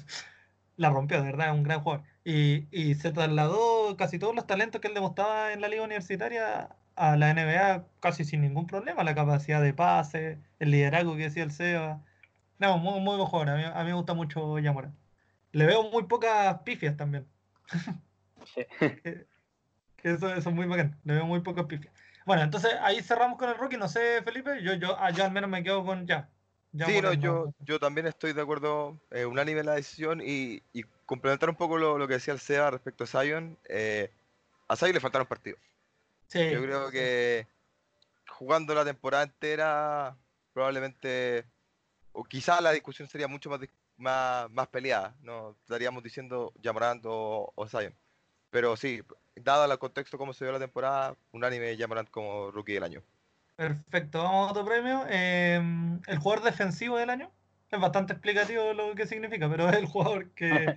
La rompió, de verdad, es un gran jugador. Y, y se trasladó casi todos los talentos que él demostraba en la liga universitaria a la NBA casi sin ningún problema. La capacidad de pase, el liderazgo que decía el Seba. No, muy, muy buen jugador. A mí, a mí me gusta mucho Yamora. Le veo muy pocas pifias también. Sí. que eso, eso es muy bacán. Le veo muy pocas pifias. Bueno, entonces ahí cerramos con el rookie. No sé, Felipe. Yo, yo, ah, yo al menos me quedo con ya. Ya Sí, no, yo, yo también estoy de acuerdo, eh, unánime en la decisión y, y complementar un poco lo, lo que decía el Seba respecto a Zion. eh, a Zion le faltaron partidos. Sí, Yo creo que jugando la temporada entera, probablemente, o quizás la discusión sería mucho más, más, más peleada. No estaríamos diciendo Yamarant o, o Zion. Pero sí, dado el contexto cómo se dio la temporada, unánime Yamarant como rookie del año. Perfecto, vamos a otro premio. Eh, el jugador defensivo del año. Es bastante explicativo lo que significa, pero es el jugador que,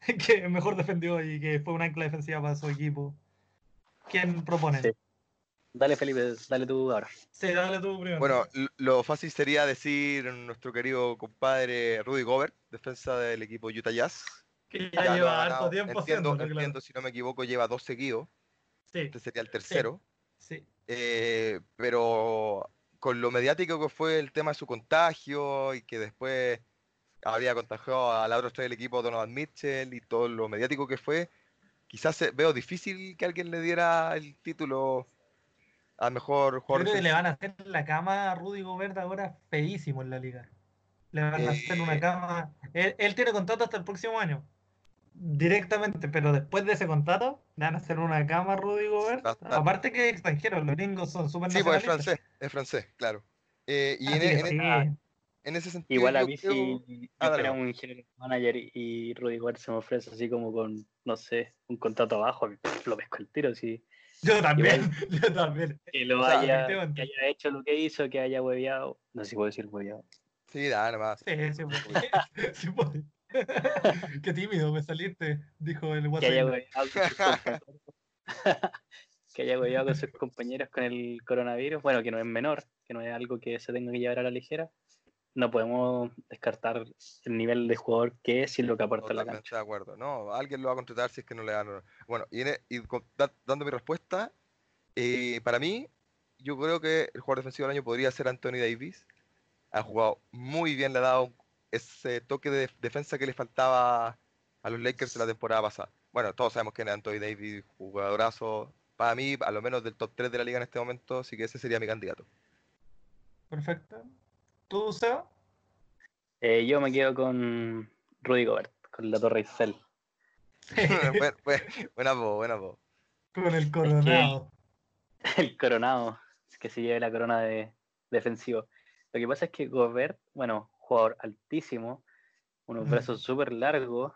que mejor defendió y que fue una ancla defensiva para su equipo. ¿Quién propone? Sí. Dale, Felipe, dale tú ahora. Sí, dale tú primero. Bueno, lo fácil sería decir nuestro querido compadre Rudy Gobert, defensa del equipo Utah Jazz. Que Ya lleva ha harto tiempo entiendo, claro. entiendo, si no me equivoco, lleva dos seguidos. Sí, Este sería el tercero. sí. Eh, pero con lo mediático que fue el tema de su contagio y que después habría contagiado a la otra estrella del equipo, Donovan Mitchell, y todo lo mediático que fue, quizás veo difícil que alguien le diera el título al mejor Yo jugador creo que le van a hacer la cama a Rudy Gobert ahora feísimo en la liga. Le van a hacer una Eh. cama. Él, él tiene contrato hasta el próximo año. Directamente, pero después de ese contrato, le van a hacer una cama a Rudy Gobert. Bastante. Aparte que es extranjero, los gringos son súper Sí, pues es francés, es francés, claro. Eh, y Así en, que en- sí. en ese sentido, Igual a mí creo- si Ah, va. un general manager y- Rudy Gobert se me ofrece así como con, no sé, un contrato abajo, lo pesco el tiro, sí. Yo también, yo también. Que lo O sea, haya, que haya hecho lo que hizo, que haya hueveado, no sé si puedo decir hueveado. Sí, nada, nada más. Sí, sí, puede. Sí, puede. Qué tímido me saliste, dijo el WhatsApp. que haya hueveado con sus compañeros con el coronavirus, bueno, que no es menor, que no es algo que se tenga que llevar a la ligera. No podemos descartar el nivel de jugador que es y lo que aporta en la Totalmente cancha. de acuerdo. No, alguien lo va a contratar si es que no le dan. Bueno, y, en e- y con- da- dando mi respuesta, eh, para mí, yo creo que el jugador defensivo del año podría ser Anthony Davis. Ha jugado muy bien, le ha dado ese toque de defensa que le faltaba a los Lakers en la temporada pasada. Bueno, todos sabemos que es Anthony Davis, jugadorazo. Para mí, a lo menos del top 3 de la liga en este momento, así que ese sería mi candidato. Perfecto. ¿Tú, Seba? Eh, yo me quedo con Rudy Gobert, con la Torre Eiffel. Buen- buen- buena voz, buena voz. Con el coronado. el coronado, que se lleve la corona de defensivo. Lo que pasa es que Gobert, bueno, jugador altísimo, unos brazos súper largos,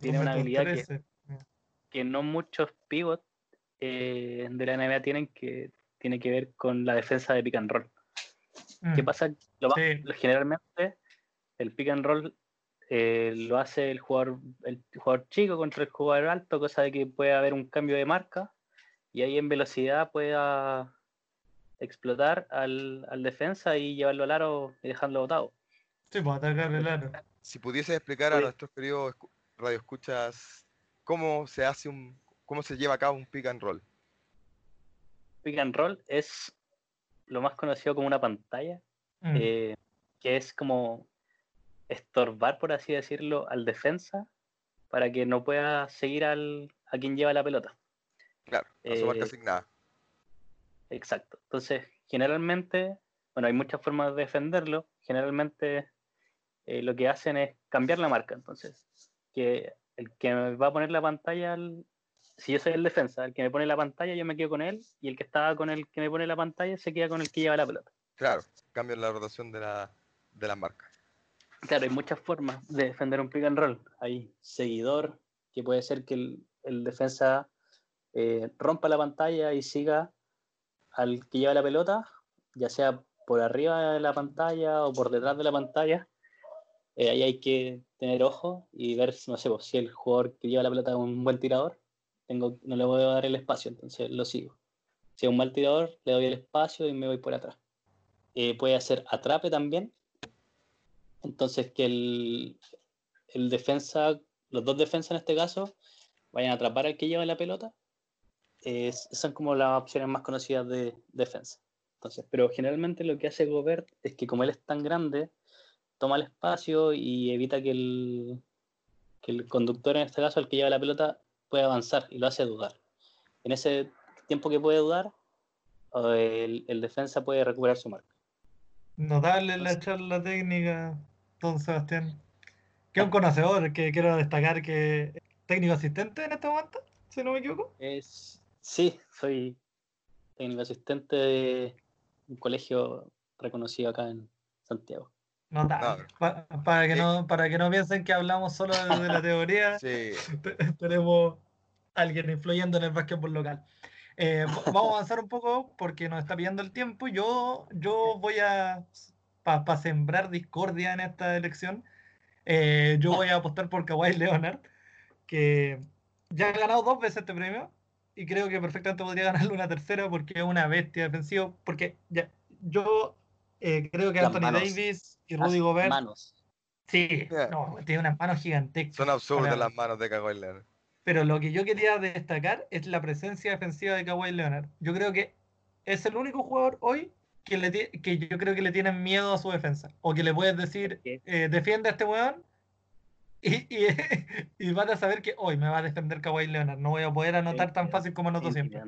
tiene Un una habilidad que, que no muchos pivots eh, de la NBA tienen que tiene que ver con la defensa de pick and roll. ¿Qué Mm. pasa? Lo Sí. generalmente el pick and roll eh, lo hace el jugador, el jugador chico contra el jugador alto, cosa de que puede haber un cambio de marca y ahí en velocidad pueda explotar al, al defensa y llevarlo al aro y dejarlo botado. Sí, pues atacar el aro. Si pudieses explicar a Oye. nuestros queridos escu- radioescuchas cómo se hace un, cómo se lleva a cabo un pick and roll. Pick and roll es lo más conocido como una pantalla, Mm. eh, que es como estorbar, por así decirlo, al defensa para que no pueda seguir al, a quien lleva la pelota. Claro, a su marca Eh, asignada. Exacto. Entonces, generalmente, bueno, hay muchas formas de defenderlo. Generalmente eh, lo que hacen es cambiar la marca. Entonces, que el que me va a poner la pantalla, al- si yo soy el defensa, el que me pone la pantalla, yo me quedo con él, y el que estaba con el que me pone la pantalla se queda con el que lleva la pelota. Claro, cambio en la rotación de, la, de las marcas. Claro, hay muchas formas de defender un pick and roll. Hay seguidor, que puede ser que el, el defensa eh, rompa la pantalla y siga al que lleva la pelota, ya sea por arriba de la pantalla o por detrás de la pantalla. Eh, ahí hay que tener ojo y ver, no sé, pues, si el jugador que lleva la pelota es un buen tirador, tengo, no le voy a dar el espacio, entonces lo sigo. Si es un mal tirador, le doy el espacio y me voy por atrás. Eh, puede hacer atrape también. Entonces que el, defensa, los dos defensas en este caso, vayan a atrapar al que lleva la pelota. Es- son como las opciones más conocidas de defensa. Entonces, pero generalmente lo que hace Gobert es que como él es tan grande, toma el espacio y evita que el, que el conductor, en este caso el que lleva la pelota, pueda avanzar y lo hace dudar. En ese tiempo que puede dudar, el, el defensa puede recuperar su marca. Notable la charla técnica, don Sebastián. Que es un conocedor, que quiero destacar que es técnico asistente en este momento, si no me equivoco. Es, sí, soy técnico asistente de un colegio reconocido acá en Santiago. Notable. No. Pa- para, que no, para que no piensen que hablamos solo de, la teoría, Sí, te- tenemos alguien influyendo en el básquetbol local. Eh, vamos a avanzar un poco porque nos está pidiendo el tiempo. Yo, yo voy a, para sembrar discordia en esta elección, eh, yo voy a apostar por Kawhi Leonard, que ya ha ganado dos veces este premio y creo que perfectamente podría ganarle una tercera porque es una bestia defensiva. Porque ya, yo eh, creo que Las Anthony manos. Davis y Rudy Gobert, Manos. sí, Yeah. no, tiene unas manos gigantescas. son absurdas Para- las manos de Kawhi Leonard. pero lo que yo quería destacar es la presencia defensiva de Kawhi Leonard. Yo creo que es el único jugador hoy que, le que yo creo que le tienen miedo a su defensa. O que le puedes decir, eh, defiende a este weón. Y, y, y van a saber que hoy me va a defender Kawhi Leonard. No voy a poder anotar tan fácil como anoto siempre.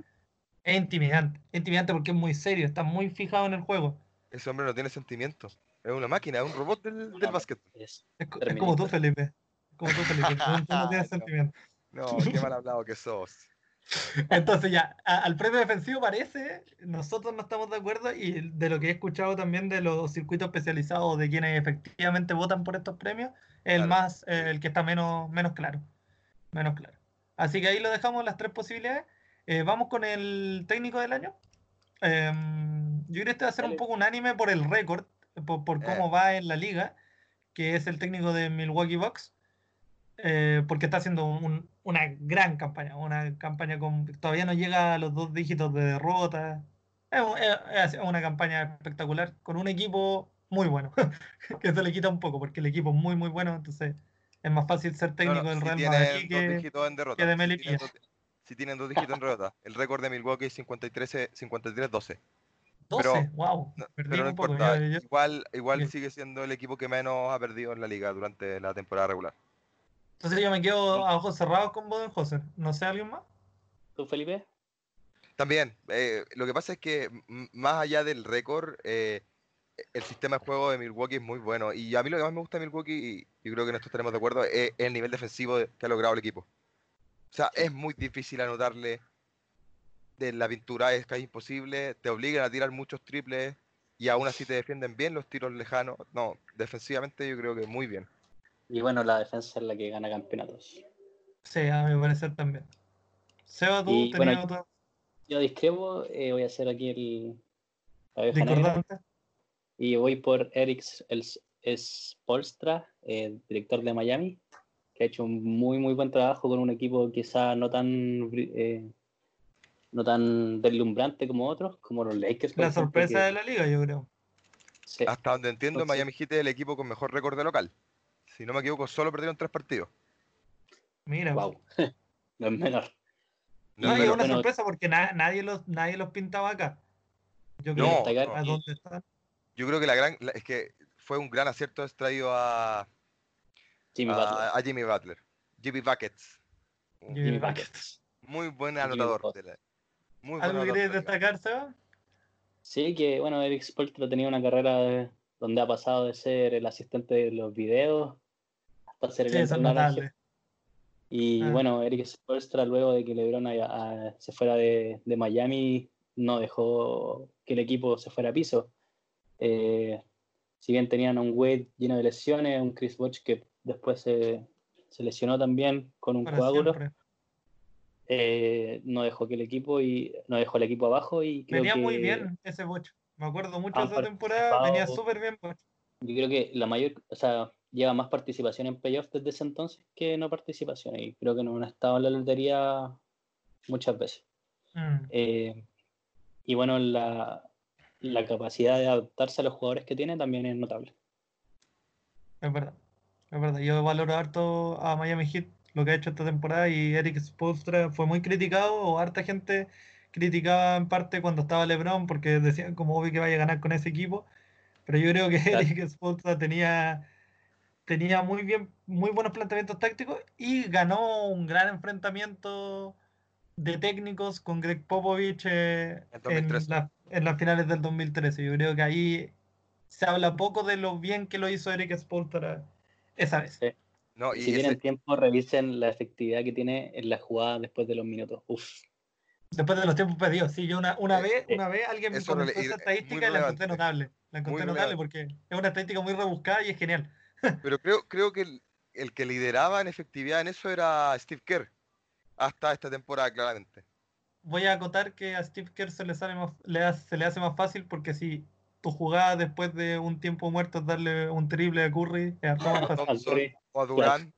Es intimidante. Es intimidante porque es muy serio. Está muy fijado en el juego. Ese hombre no tiene sentimientos. Es una máquina, es un robot del, del básquet. Es- Es, co- es como tú. Felipe. Es como tú, Felipe. Tú, no tienes sentimiento. No, qué mal hablado que sos. Entonces ya, a- al premio defensivo parece, nosotros no estamos de acuerdo y de lo que he escuchado también de los circuitos especializados de quienes efectivamente votan por estos premios, es el Claro. más, eh, el que está menos, menos claro. Menos claro. Así que ahí lo dejamos las tres posibilidades. Eh, vamos con el técnico del año. Em, yo creo que este va a ser un poco unánime por el récord, por, por cómo va en la liga, que es el técnico de Milwaukee Bucks eh, porque está haciendo un- una gran campaña, una campaña con todavía no llega a los dos dígitos de derrota. Es, un- es- es una campaña espectacular con un equipo muy bueno, que se le quita un poco porque el equipo es muy muy bueno, entonces es más fácil ser No, técnico no, del si Real Madrid que de si, Melipilla. dos, si tienen dos dígitos en derrota. El récord de Milwaukee es 53, 53-12. 12. pero- wow, perdí pero no un poco. importa. yo- yo- Igual, igual sigue siendo el equipo que menos ha perdido en la liga durante la temporada regular. entonces yo me quedo a ojos cerrados con Bodenhauser. No sé, ¿alguien más? ¿Tú, Felipe? También, eh, lo que pasa es que más allá del récord, eh, el sistema de juego de Milwaukee es muy bueno. Y a mí lo que más me gusta de Milwaukee, y yo creo que en esto estaremos de acuerdo, es el nivel defensivo de- que ha logrado el equipo. O sea, es muy difícil anotarle de la pintura, es casi imposible, te obligan a tirar muchos triples y aún así te defienden bien los tiros lejanos. No, defensivamente yo creo que muy bien. Y bueno, la defensa es la que gana campeonatos. Sí, a mi parecer también. Seba, tú Y, tenías bueno, otro Yo discrepo, eh, voy a hacer aquí el, discordante. Y voy por Eric Spolstra, eh, director de Miami, que ha hecho un muy muy buen trabajo con un equipo quizá no tan eh, no tan deslumbrante como otros, como los Lakers. La sorpresa que- de la liga, yo creo. sí, Hasta donde entiendo, Entonces- Miami Heat es el equipo con mejor récord de local. Si no me equivoco, solo perdieron tres partidos. Mira, wow, no es menor. No, No, es una bueno, sorpresa porque na- nadie, los, nadie los pintaba acá. Yo creo No, que a dónde están. Yo creo que la gran la- es que fue un gran acierto haber traído a, Jimmy a- Butler. a Jimmy Butler. Jimmy Buckets. Jimmy Buckets. Muy buen anotador. De la- muy ¿Algo que liga. destacar, Seba? Sí, que bueno, Eric Spolstra tenía una carrera de- donde ha pasado de ser el asistente de los videos hasta ser el Sí, entrenador. Y Ah. bueno, Eric Spolstra, luego de que LeBron a- a- se fuera de, de Miami, no dejó que el equipo se fuera a piso. Eh, si bien tenían a un Wade lleno de lesiones, un Chris Bosh que después se, se lesionó también con un Para coágulo, siempre. Eh, no dejó que el equipo y no dejó el equipo abajo y creo Venía que muy bien ese bocho. Me acuerdo mucho de esa temporada, venía súper bien bocho. yo creo que la mayor, o sea, lleva más participación en playoffs desde ese entonces que no participación y creo que no han estado en la lotería muchas veces. Mm. Eh, y bueno, la, la capacidad de adaptarse a los jugadores que tiene también es notable. Es verdad, es verdad. Yo valoro harto a Miami Heat lo que ha hecho esta temporada y Eric Spoelstra fue muy criticado o harta gente criticaba en parte cuando estaba LeBron porque decían como obvio que vaya a ganar con ese equipo, pero yo creo que. Eric Spoelstra tenía tenía muy bien muy buenos planteamientos tácticos y ganó un gran enfrentamiento de técnicos con Greg Popovich eh, En en, 2013. la- en las finales del 2013. Yo creo que ahí se habla poco de lo bien que lo hizo Eric Spoelstra esa vez. Sí. No, y si ese- tienen tiempo, revisen la efectividad que tiene en la jugada después de los minutos. Uf, Después de los tiempos pedidos, sí, yo una, una Eh, vez, eh, una vez alguien me comentó esa y- estadística y la encontré notable. La encontré notable porque es una estadística muy rebuscada y es genial. Pero creo, creo que el, el que lideraba en efectividad en eso era Steve Kerr. Hasta esta temporada, claramente. Voy a acotar que a Steve Kerr se le, sale más, le hace, se le hace más fácil porque si tu jugada después de un tiempo muerto es darle un triple a Curry, es más fácil. O a Durán.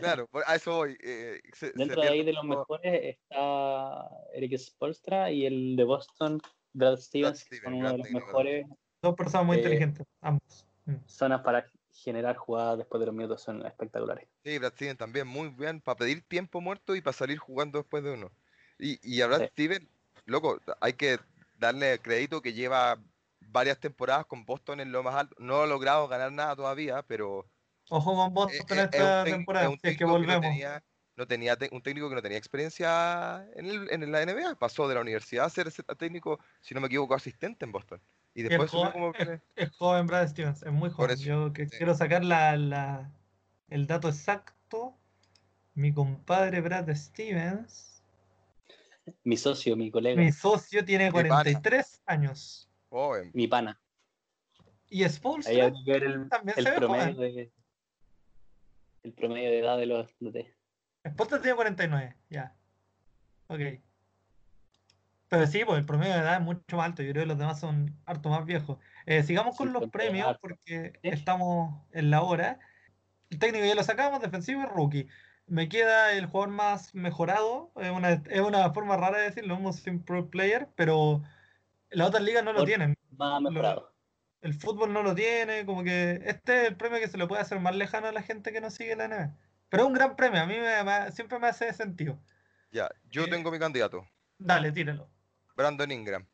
Claro, a eso voy. eh, se- se Dentro de ahí de los mejores está Eric Spolstra y el de Boston, Brad Stevens, Stevens, son uno gran de los mejores Dos personas muy Eh, inteligentes, ambos. Mm. zonas para generar jugadas después de los minutos, son espectaculares. Sí, Brad Steven también muy bien para pedir tiempo muerto y para salir jugando después de uno. Y, y a Brad Sí. Steven, loco, hay que darle crédito que lleva varias temporadas con Boston en lo más alto. No ha logrado ganar nada todavía, pero Ojo con eh, Boston eh, un esta temporada, es un si es que técnico que no volvemos. tenía, no tenía te- un técnico que no tenía experiencia en, el- en la NBA. Pasó de la universidad a ser ese técnico, si no me equivoco, asistente en Boston. Y es, después joven, como... es- es joven Brad Stevens, es muy joven. eso, Yo que sí. quiero sacar la, la- el dato exacto. Mi compadre Brad Stevens, Mi socio, mi colega, mi mi, socio, tiene pana. 43 años. joven. pana. Y Spolstra también el se ve promedio joven. de el promedio de edad de los DT. Spolstra tiene 49, ya. Ok. Pero sí, pues el promedio de edad es mucho más alto. Yo creo que los demás son harto más viejos. Eh, sigamos con Sí, los premios harto. porque Sí. estamos en la hora. El técnico ya lo sacamos, defensivo y rookie. Me queda el jugador más mejorado. Es una, es una forma rara de decirlo, Most Improved Player, pero las otras ligas no lo tienen. Más mejorado. El fútbol no lo tiene, como que este es el premio que se le puede hacer más lejano a la gente que no sigue la NBA. Pero es un gran premio, a mí me- me- siempre me hace sentido. Ya, yo Eh, tengo mi candidato, Dale, tíralo. Brandon Ingram.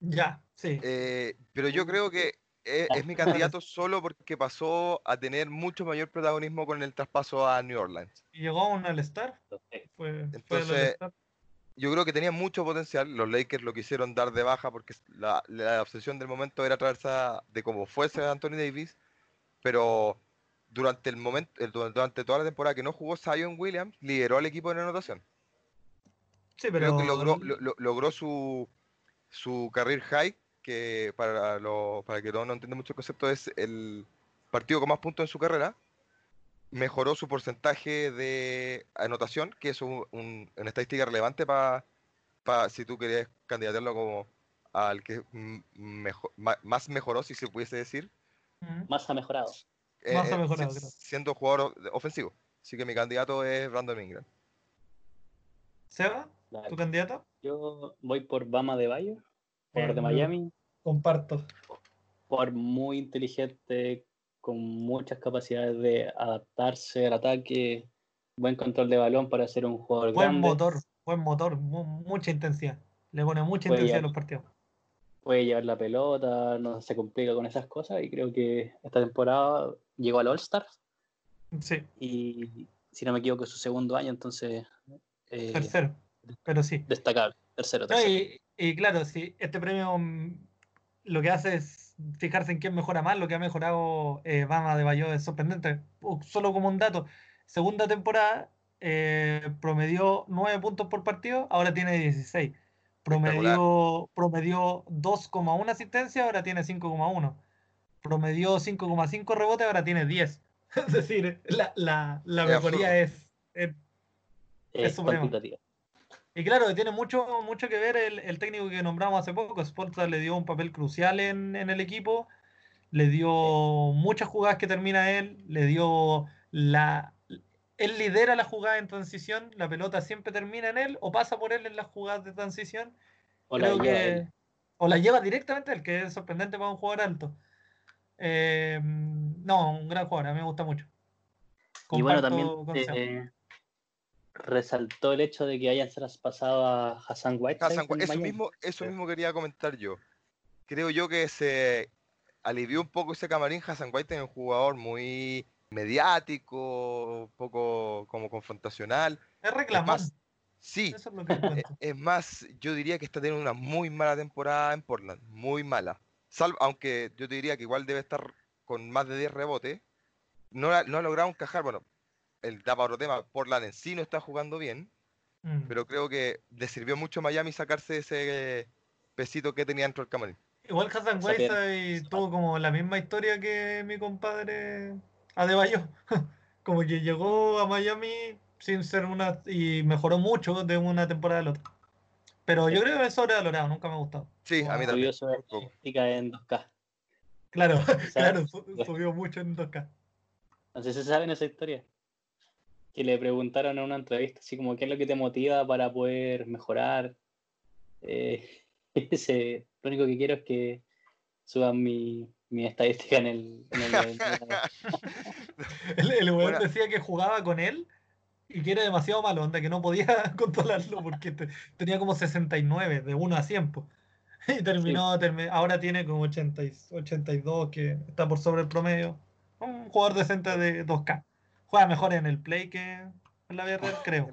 Ya, sí. Eh, pero yo creo que es, es mi candidato solo porque pasó a tener mucho mayor protagonismo con el traspaso a New Orleans. Y llegó a un All-Star. Entonces, Fue. Yo creo que tenía mucho potencial. Los Lakers lo quisieron dar de baja porque la, la obsesión del momento era traerse de como fuese a Anthony Davis. Pero durante el momento, el- durante toda la temporada que no jugó Zion Williams, lideró al equipo en anotación. Sí, Creo pero que logró, lo- lo- logró su, su career high, que para, lo, para que todos no entiendan mucho el concepto es el partido con más puntos en su carrera. Mejoró su porcentaje de anotación, que es un- un- una estadística relevante para si tú querías candidatearlo como al que mejo- ma- más mejoró, si se pudiese decir, más ha mejorado. eh, Más ha eh, mejorado, siendo jugador ofensivo. Así que mi candidato es Brandon Ingram. Seba, Dale. tu candidato. Yo voy por Bama de Bayo, por de Miami, Comparto. por muy inteligente, con muchas capacidades de adaptarse al ataque, buen control de balón para ser un jugador Buen grande. motor, buen motor, mu- mucha intensidad. Le pone mucha Puede intensidad a los partidos. Puede llevar la pelota, no se complica con esas cosas y creo que esta temporada llegó al All-Star Sí, y si no me equivoco es su segundo año, entonces eh, tercero. Pero sí. destacable, tercero, No, tercero. y, y claro, sí, este premio mm, lo que hace es fijarse en quién mejora más. Lo que ha mejorado eh, Bama de Bayo es sorprendente. Uh, Solo como un dato, segunda temporada eh, promedió 9 puntos por partido, ahora tiene 16. Promedió, promedió 2,1 asistencia, ahora tiene 5,1. Promedió 5,5 rebotes, ahora tiene 10. Es decir, la, la, la mejoría es, es Es Es cuantitativa. Y claro, tiene mucho, mucho que ver el, el técnico que nombramos hace poco. Sporza le dio un papel crucial en, en el equipo, le dio muchas jugadas que termina él, le dio la... Él lidera la jugada en transición, la pelota siempre termina en él o pasa por él en las jugadas de transición. O la lleva que- él. o la lleva directamente él, que es sorprendente para un jugador alto. Eh, no, un gran jugador, a mí me gusta mucho. Y bueno, Comparto también resaltó el hecho de que hayan traspasado a Hassan White. Hassan White, eso mismo, eso mismo quería comentar yo. Creo yo que se alivió un poco ese camarín. Hassan White es un jugador muy mediático, un poco como confrontacional. Es reclamón. más, Sí, Eso es lo que encuentro. es más, yo diría que está teniendo una muy mala temporada en Portland, muy mala. Salvo, aunque yo te diría que igual debe estar con más de 10 rebotes. No, no ha logrado encajar, bueno, el da para otro tema, Portland en sí no está jugando bien, Mm. pero creo que le sirvió mucho a Miami sacarse ese pesito que tenía dentro del camarín. Igual Hassan. Whiteside tuvo como la misma historia que mi compadre Adebayo. como que llegó a Miami sin ser una. y mejoró mucho de una temporada a la otra. Pero yo creo que es sobrevalorado, nunca me ha gustado. Sí, a mí también. Subió en 2K. Claro, ¿Sabes? claro, su- subió mucho en 2K. No sé si saben esa historia. Que le preguntaron en una entrevista así como qué es lo que te motiva para poder mejorar. Eh, ese, lo único que quiero es que suban mi, mi estadística en el, en el- en el- El, el weón Buena. decía que jugaba con él y que era demasiado malo, onda, que no podía controlarlo porque te- tenía como 69, de 1 a 100. po. Y terminó, termi- ahora tiene como 80, y- 82, que está por sobre el promedio. Un jugador decente de 2K. Juega mejor en el play que en la vida real, creo.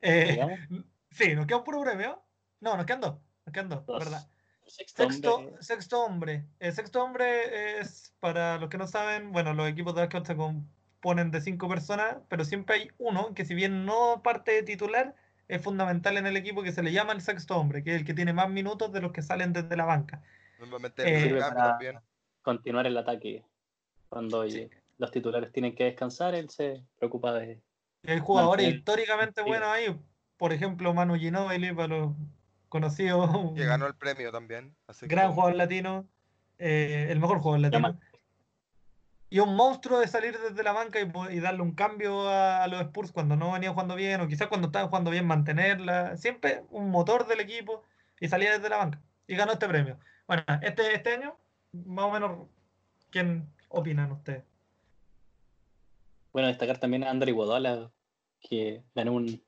Eh, sí, ¿nos queda un puro premio? No, nos quedan dos. Nos quedan dos, dos. ¿verdad? Sexto Sexto, hombre, sexto hombre. El sexto hombre es, para los que no saben, bueno, los equipos de básquet se componen de cinco personas, pero siempre hay uno que si bien no parte de titular, es fundamental en el equipo que se le llama el sexto hombre, que es el que tiene más minutos de los que salen desde la banca. Normalmente Eh, sirve para también. continuar el ataque. Cuando Sí. Los titulares tienen que descansar, él se preocupa de. Y hay jugadores históricamente buenos ahí, por ejemplo, Manu Ginóbili, para los conocidos, Que ganó el premio también. así que- gran jugador latino, eh, el mejor jugador latino. Y un monstruo de salir desde la banca y, darle un cambio a, a los Spurs cuando no venían jugando bien, o quizás cuando estaban jugando bien mantenerla. Siempre un motor del equipo y salía desde la banca. Y ganó este premio. Bueno, este, este año, más o menos, ¿quién opinan ustedes? Bueno, destacar también a Andre Iguodala, que ganó un,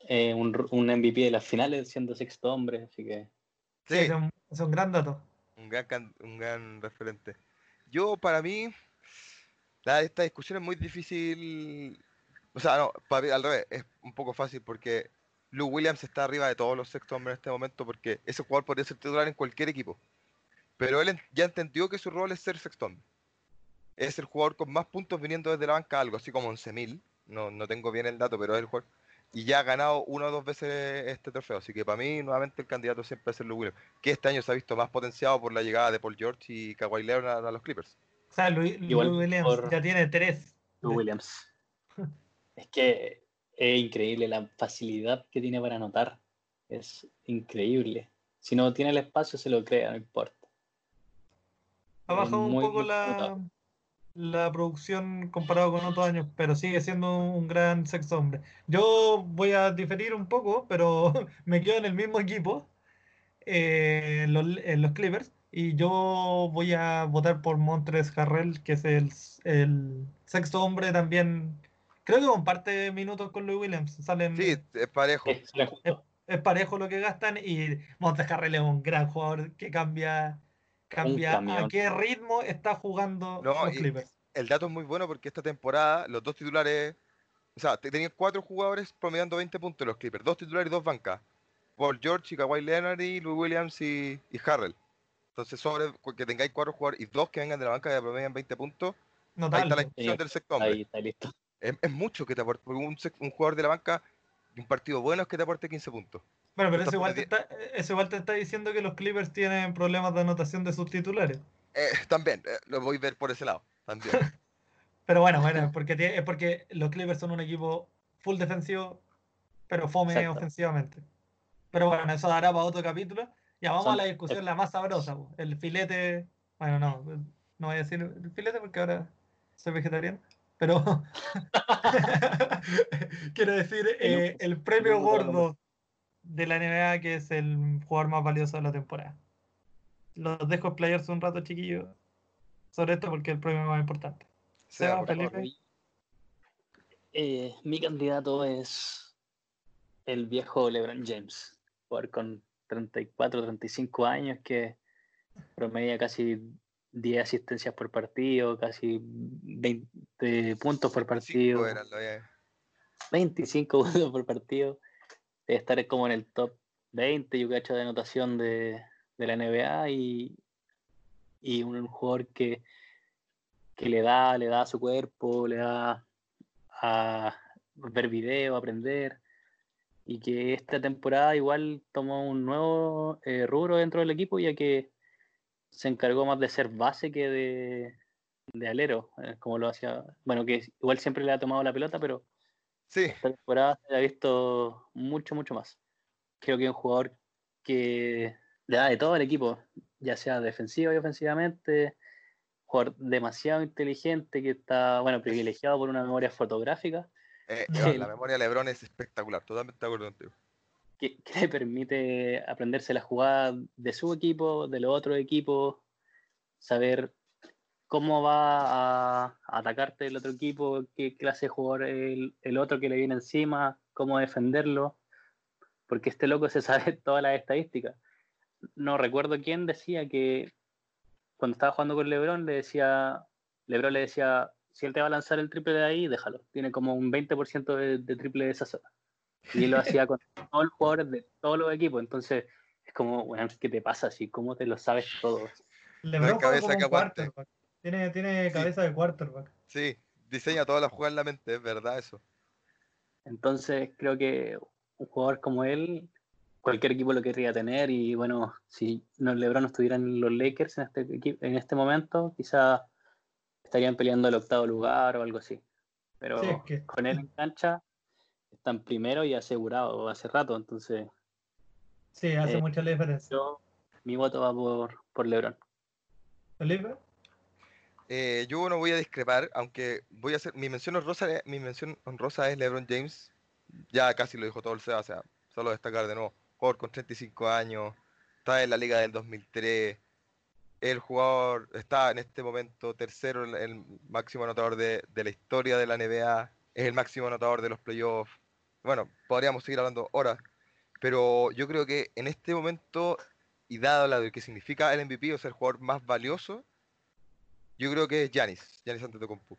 eh, un, MVP de las finales siendo sexto hombre, así que Sí, es un, ese es un gran dato. un gran, un gran referente. Yo, para mí, la, esta discusión es muy difícil. O sea, no, para mí, al revés, es un poco fácil porque Lou Williams está arriba de todos los sextos hombres en este momento porque ese jugador podría ser titular en cualquier equipo. Pero él ya entendió que su rol es ser sexto hombre. Es el jugador con más puntos viniendo desde la banca, algo así como 11.000. No, no tengo bien el dato, pero es el jugador. Y ya ha ganado una o dos veces este trofeo. Así que para mí, nuevamente, el candidato siempre es el Lou Williams que este año se ha visto más potenciado por la llegada de Paul George y Kawhi Leonard a los Clippers. O sea, Luis, Igual Lou Williams por- ya tiene tres. Lou Williams. Es que es increíble la facilidad que tiene para anotar. Es increíble. Si no tiene el espacio, se lo crea, no importa. Ha bajado un poco la. La producción comparado con otros años, pero sigue siendo un gran sexto hombre. Yo voy a diferir un poco, pero me quedo en el mismo equipo, eh, en los, en los Clippers, y yo voy a votar por Montres Harrell, que es el, el sexto hombre también. Creo que comparte minutos con Louis Williams. Salen, Sí, es parejo. Es, es parejo lo que gastan y Montes Harrell es un gran jugador que cambia, cambia a qué ritmo está jugando No, los Clippers. El dato es muy bueno porque esta temporada los dos titulares, o sea, te- tenían cuatro jugadores promediando 20 puntos los Clippers, dos titulares y dos bancas. Paul George y Kawhi Leonard y Louis Williams y, y Harrell. Entonces, sobre que tengáis cuatro jugadores y dos que vengan de la banca que promedian 20 puntos, ahí está la Notable. discusión del sexto hombre. Ahí está listo. Es, es mucho que te aporte, porque un, un jugador de la banca, un partido bueno es que te aporte 15 puntos. Bueno, pero eso igual, te está, eso igual te está diciendo que los Clippers tienen problemas de anotación de sus titulares. Eh, también, eh, lo voy a ver por ese lado. También. Pero bueno, bueno, es porque, es porque los Clippers son un equipo full defensivo, pero fome Exacto. ofensivamente. Pero bueno, eso dará para otro capítulo. Ya vamos Son- a la discusión, la más sabrosa, po. el filete. Bueno, no, no voy a decir el filete porque ahora soy vegetariano. Pero quiero decir eh, el premio gordo de la NBA, que es el jugador más valioso de la temporada. Los dejo explayarse un rato, chiquillos, sobre esto porque es el premio más importante. Seba, favor. Felipe. Eh, mi candidato es el viejo LeBron James, jugador con 34, 35 años que promedia casi 10 asistencias por partido, casi 20 puntos por partido, Cinco eran, lo había- 25 puntos por partido. Debe estar como en el top 20, yo cacho, de anotación de, de la NBA y, y un, jugador que, que le da, le da a su cuerpo, le da a ver video, aprender y que esta temporada igual tomó un nuevo eh, rubro dentro del equipo ya que se encargó más de ser base que de, de alero, eh, como lo hacía, bueno, que igual siempre le ha tomado la pelota, pero Sí, esta temporada se ha visto mucho, mucho más. Creo que es un jugador que le da de todo al equipo, ya sea defensivo y ofensivamente, jugador demasiado inteligente que está, bueno, privilegiado por una memoria fotográfica eh. Iván, la memoria de Lebron es espectacular, totalmente de acuerdo contigo. que, que le permite aprenderse la jugada de su equipo, de los otros equipos, saber cómo va a atacarte el otro equipo, qué clase de jugador es el, el otro que le viene encima, cómo defenderlo, porque este loco se sabe todas las estadísticas. No recuerdo quién decía que cuando estaba jugando con LeBron le decía, LeBron le decía, si él te va a lanzar el triple de ahí, déjalo. Tiene como un 20% de, de triple de esa zona. Y él lo hacía con todos los jugadores de todos los equipos. Entonces, es como, bueno, ¿qué te pasa así? ¿Cómo te lo sabes todo? LeBron cabeza que aguante. Tiene, tiene Sí. cabeza de quarterback. Sí, diseña todas las jugadas en la mente, es verdad eso. Entonces, creo que un jugador como él, cualquier equipo lo querría tener. Y bueno, si no, LeBron no estuviera en los Lakers en este, en este momento, quizá estarían peleando el octavo lugar o algo así. Pero Sí, es que- con él en cancha, están primero y asegurado hace rato. Entonces, Sí, hace Eh, mucha la diferencia. yo, mi voto va por, por LeBron. Felipe. Eh, yo no voy a discrepar, aunque voy a hacer mi mención honrosa, mi mención honrosa es LeBron James. Ya casi lo dijo todo el SEA, o sea, solo destacar de nuevo, jugador con 35 años, está en la liga del 2003, el jugador está en este momento tercero, el, el máximo anotador de, de la historia de la NBA, es el máximo anotador de los playoffs. Bueno, podríamos seguir hablando horas, pero yo creo que en este momento, y dado lo que significa el MVP, o sea, el jugador más valioso, yo creo que es Giannis, Giannis Antetokounmpo.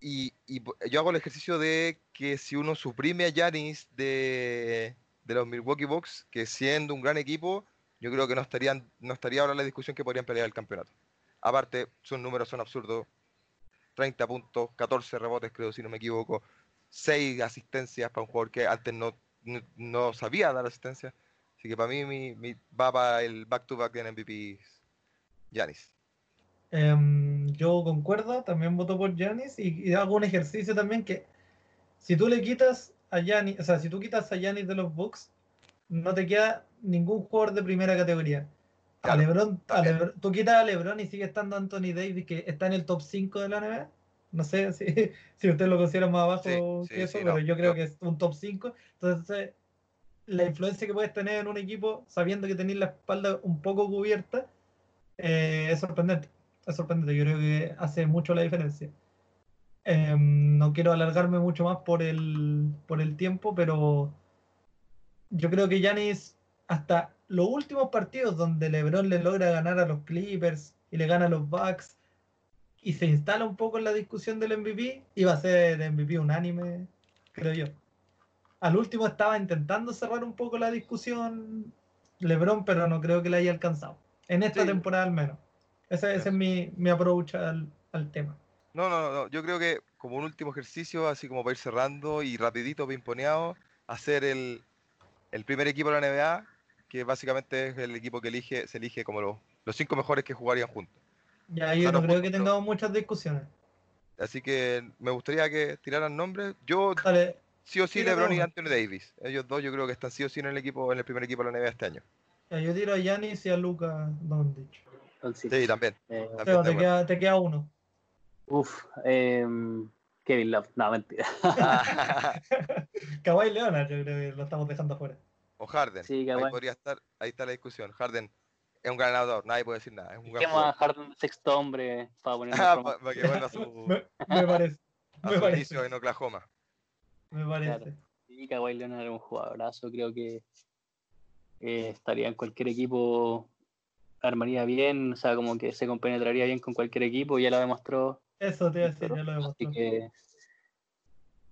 Y, y yo hago el ejercicio de que si uno suprime a Giannis de, de los Milwaukee Bucks, que siendo un gran equipo, yo creo que no estarían no estaría ahora la discusión que podrían pelear el campeonato. Aparte, sus números son absurdos. 30 puntos, 14 rebotes, creo, si no me equivoco. 6 asistencias para un jugador que antes no, no, no sabía dar asistencia. Así que para mí mi, mi- va para el back-to-back en MVP Giannis. Em, yo concuerdo, también voto por Giannis y, y hago un ejercicio también que si tú le quitas a Giannis, o sea, si tú quitas a Giannis de los Bucks, no te queda ningún jugador de primera categoría. A Claro, LeBron, a. Lebron- tú quitas a LeBron y sigue estando Anthony Davis que está en el top 5 de la NBA. No sé si, si usted lo considera más abajo Sí, que sí, eso, sí, pero no, yo creo no. que es un top 5. Entonces, la influencia que puedes tener en un equipo sabiendo que tenéis la espalda un poco cubierta eh, es sorprendente. Es sorprendente. Yo creo que hace mucho la diferencia. Em, no quiero alargarme mucho más por el, por el tiempo, pero yo creo que Giannis, hasta los últimos partidos donde LeBron le logra ganar a los Clippers y le gana a los Bucks y se instala un poco en la discusión del MVP, iba a ser el MVP unánime, creo yo. Al último estaba intentando cerrar un poco la discusión LeBron, pero no creo que la haya alcanzado. En esta Sí. temporada al menos. Ese, ese es mi, mi approach al, al tema. No, no, no, yo creo que como un último ejercicio, así como para ir cerrando y rapidito, pimponeado, hacer el, el primer equipo de la NBA, que básicamente es el equipo que elige, se elige como los, los cinco mejores que jugarían juntos. Ya O yo sea, no creo que tengamos muchas discusiones. Así que me gustaría que tiraran nombres. Yo Dale, sí o sí tírate LeBron y. Anthony Davis. Ellos dos yo creo que están sí o sí en el equipo, en el primer equipo de la NBA este año. ya, yo tiro a Yanis y a Luca Doncic. Entonces, Sí, también. eh, también te queda, te queda uno. uf, em, Kevin Love, no, mentira. Kawhi Leonard, yo creo que lo estamos dejando afuera. o Harden. Sí, ahí podría estar, ahí está la discusión. Harden es un ganador, nadie puede decir nada. Es un gran a. Harden de sexto hombre para poner Ah, nuestro pa- para que vuelva a su, Me, me parece. a Me su parece. inicio en Oklahoma. Me parece. Claro. Sí, Kawhi Leonard era un jugadorazo, creo que eh, estaría en cualquier equipo, armaría bien, o sea, como que se compenetraría bien con cualquier equipo, ya lo demostró, Eso te iba a decir, ya lo así demostró. que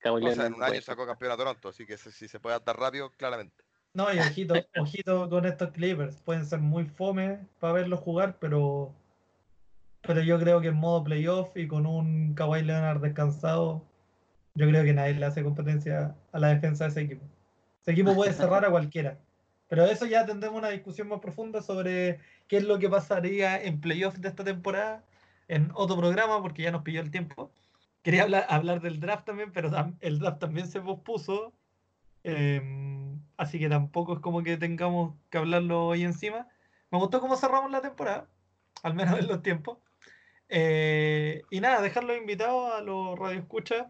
Kawhi O sea, Leonard en un año sacó campeón a Toronto, así que si si se puede adaptar rápido, claramente. No, y ojito, ojito con estos Clippers. Pueden ser muy fome para verlos jugar, pero pero yo creo que en modo playoff y con un Kawhi Leonard descansado, yo creo que nadie le hace competencia a la defensa de ese equipo. Ese equipo puede cerrar a cualquiera. Pero eso ya tendremos una discusión más profunda sobre qué es lo que pasaría en playoff de esta temporada en otro programa, porque ya nos pilló el tiempo. Quería hablar, hablar del draft también, pero el draft también se pospuso. Em, así que tampoco es como que tengamos que hablarlo hoy encima. Me gustó cómo cerramos la temporada, al menos en los tiempos. Eh, y nada, dejarlos invitados a los radioescuchas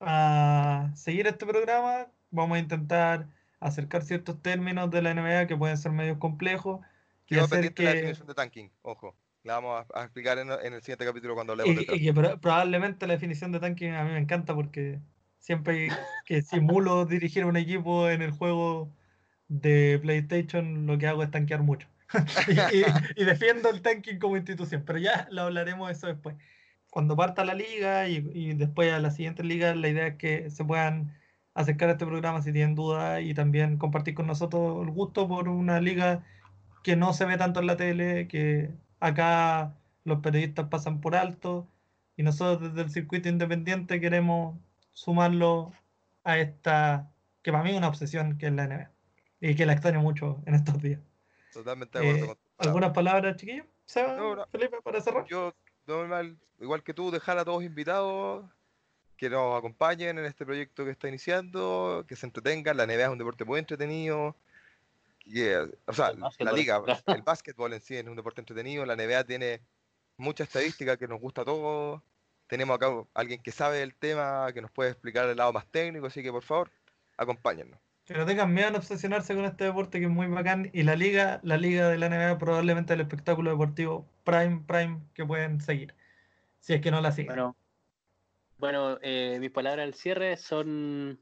a seguir este programa. Vamos a intentar acercar ciertos términos de la NBA que pueden ser medios complejos. Y Quedó hacer pendiente la que, definición de tanking, ojo. La vamos a, explicar en, en el siguiente capítulo cuando hablemos de y, draft. y que pro- probablemente la definición de tanking a mí me encanta porque siempre que simulo dirigir un equipo en el juego de PlayStation, lo que hago es tanquear mucho. y, y- y defiendo el tanking como institución, pero ya lo hablaremos de eso después. Cuando parta la liga y, y después a la siguiente liga, la idea es que se puedan acercar a este programa si tienen dudas y también compartir con nosotros el gusto por una liga que no se ve tanto en la tele, que acá los periodistas pasan por alto y nosotros desde el circuito independiente queremos sumarlo a esta, que para mí es una obsesión, que es la NBA y que la extraño mucho en estos días. Totalmente de acuerdo Eh, con. ¿Algunas palabras, chiquillos? Seba, No, no. Felipe, para cerrar. Yo, normal, igual que tú, dejar a todos invitados que nos acompañen en este proyecto que está iniciando, que se entretengan. La NBA es un deporte muy entretenido. que, o sea, la liga, el básquetbol en sí es un deporte entretenido. La NBA tiene mucha estadística que nos gusta a todos. Tenemos acá alguien que sabe el tema, que nos puede explicar el lado más técnico, así que por favor, acompáñennos. Que no tengan miedo en obsesionarse con este deporte que es muy bacán. Y la liga, la liga de la NBA probablemente el espectáculo deportivo prime, prime que pueden seguir. Si es que no la siguen. Bueno, bueno eh, mis palabras al cierre son,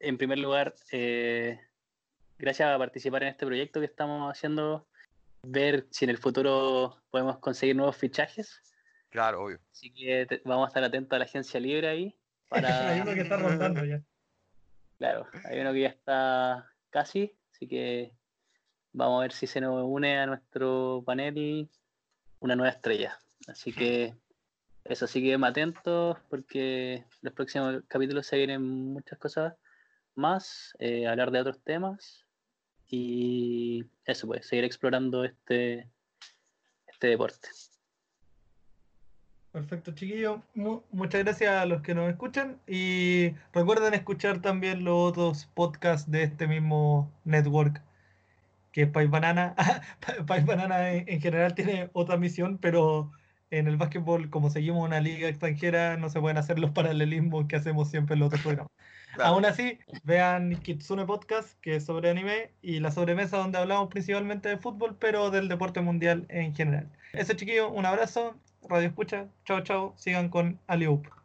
en primer lugar, eh, gracias a participar en este proyecto que estamos haciendo, ver si en el futuro podemos conseguir nuevos fichajes. Claro, obvio. Así que te- vamos a estar atentos a la agencia libre ahí. Para... Hay uno que está rondando ya. Claro, hay uno que ya está casi, así que vamos a ver si se nos une a nuestro panel una nueva estrella. Así que eso, sí que atentos porque los próximos capítulos se vienen muchas cosas más, eh, hablar de otros temas y eso pues, seguir explorando este, este deporte. Perfecto, chiquillos. Mu- muchas gracias a los que nos escuchan y recuerden escuchar también los otros podcasts de este mismo network que es Pais Banana. Pais Banana en, en general tiene otra misión, pero en el básquetbol, como seguimos una liga extranjera, no se pueden hacer los paralelismos que hacemos siempre en los otros programas. Claro. Aún así, vean Kitsune Podcast, que es sobre anime, y la sobremesa donde hablamos principalmente de fútbol, pero del deporte mundial en general. Eso, chiquillos, un abrazo, Radio Escucha, chao, chao, sigan con Aliup.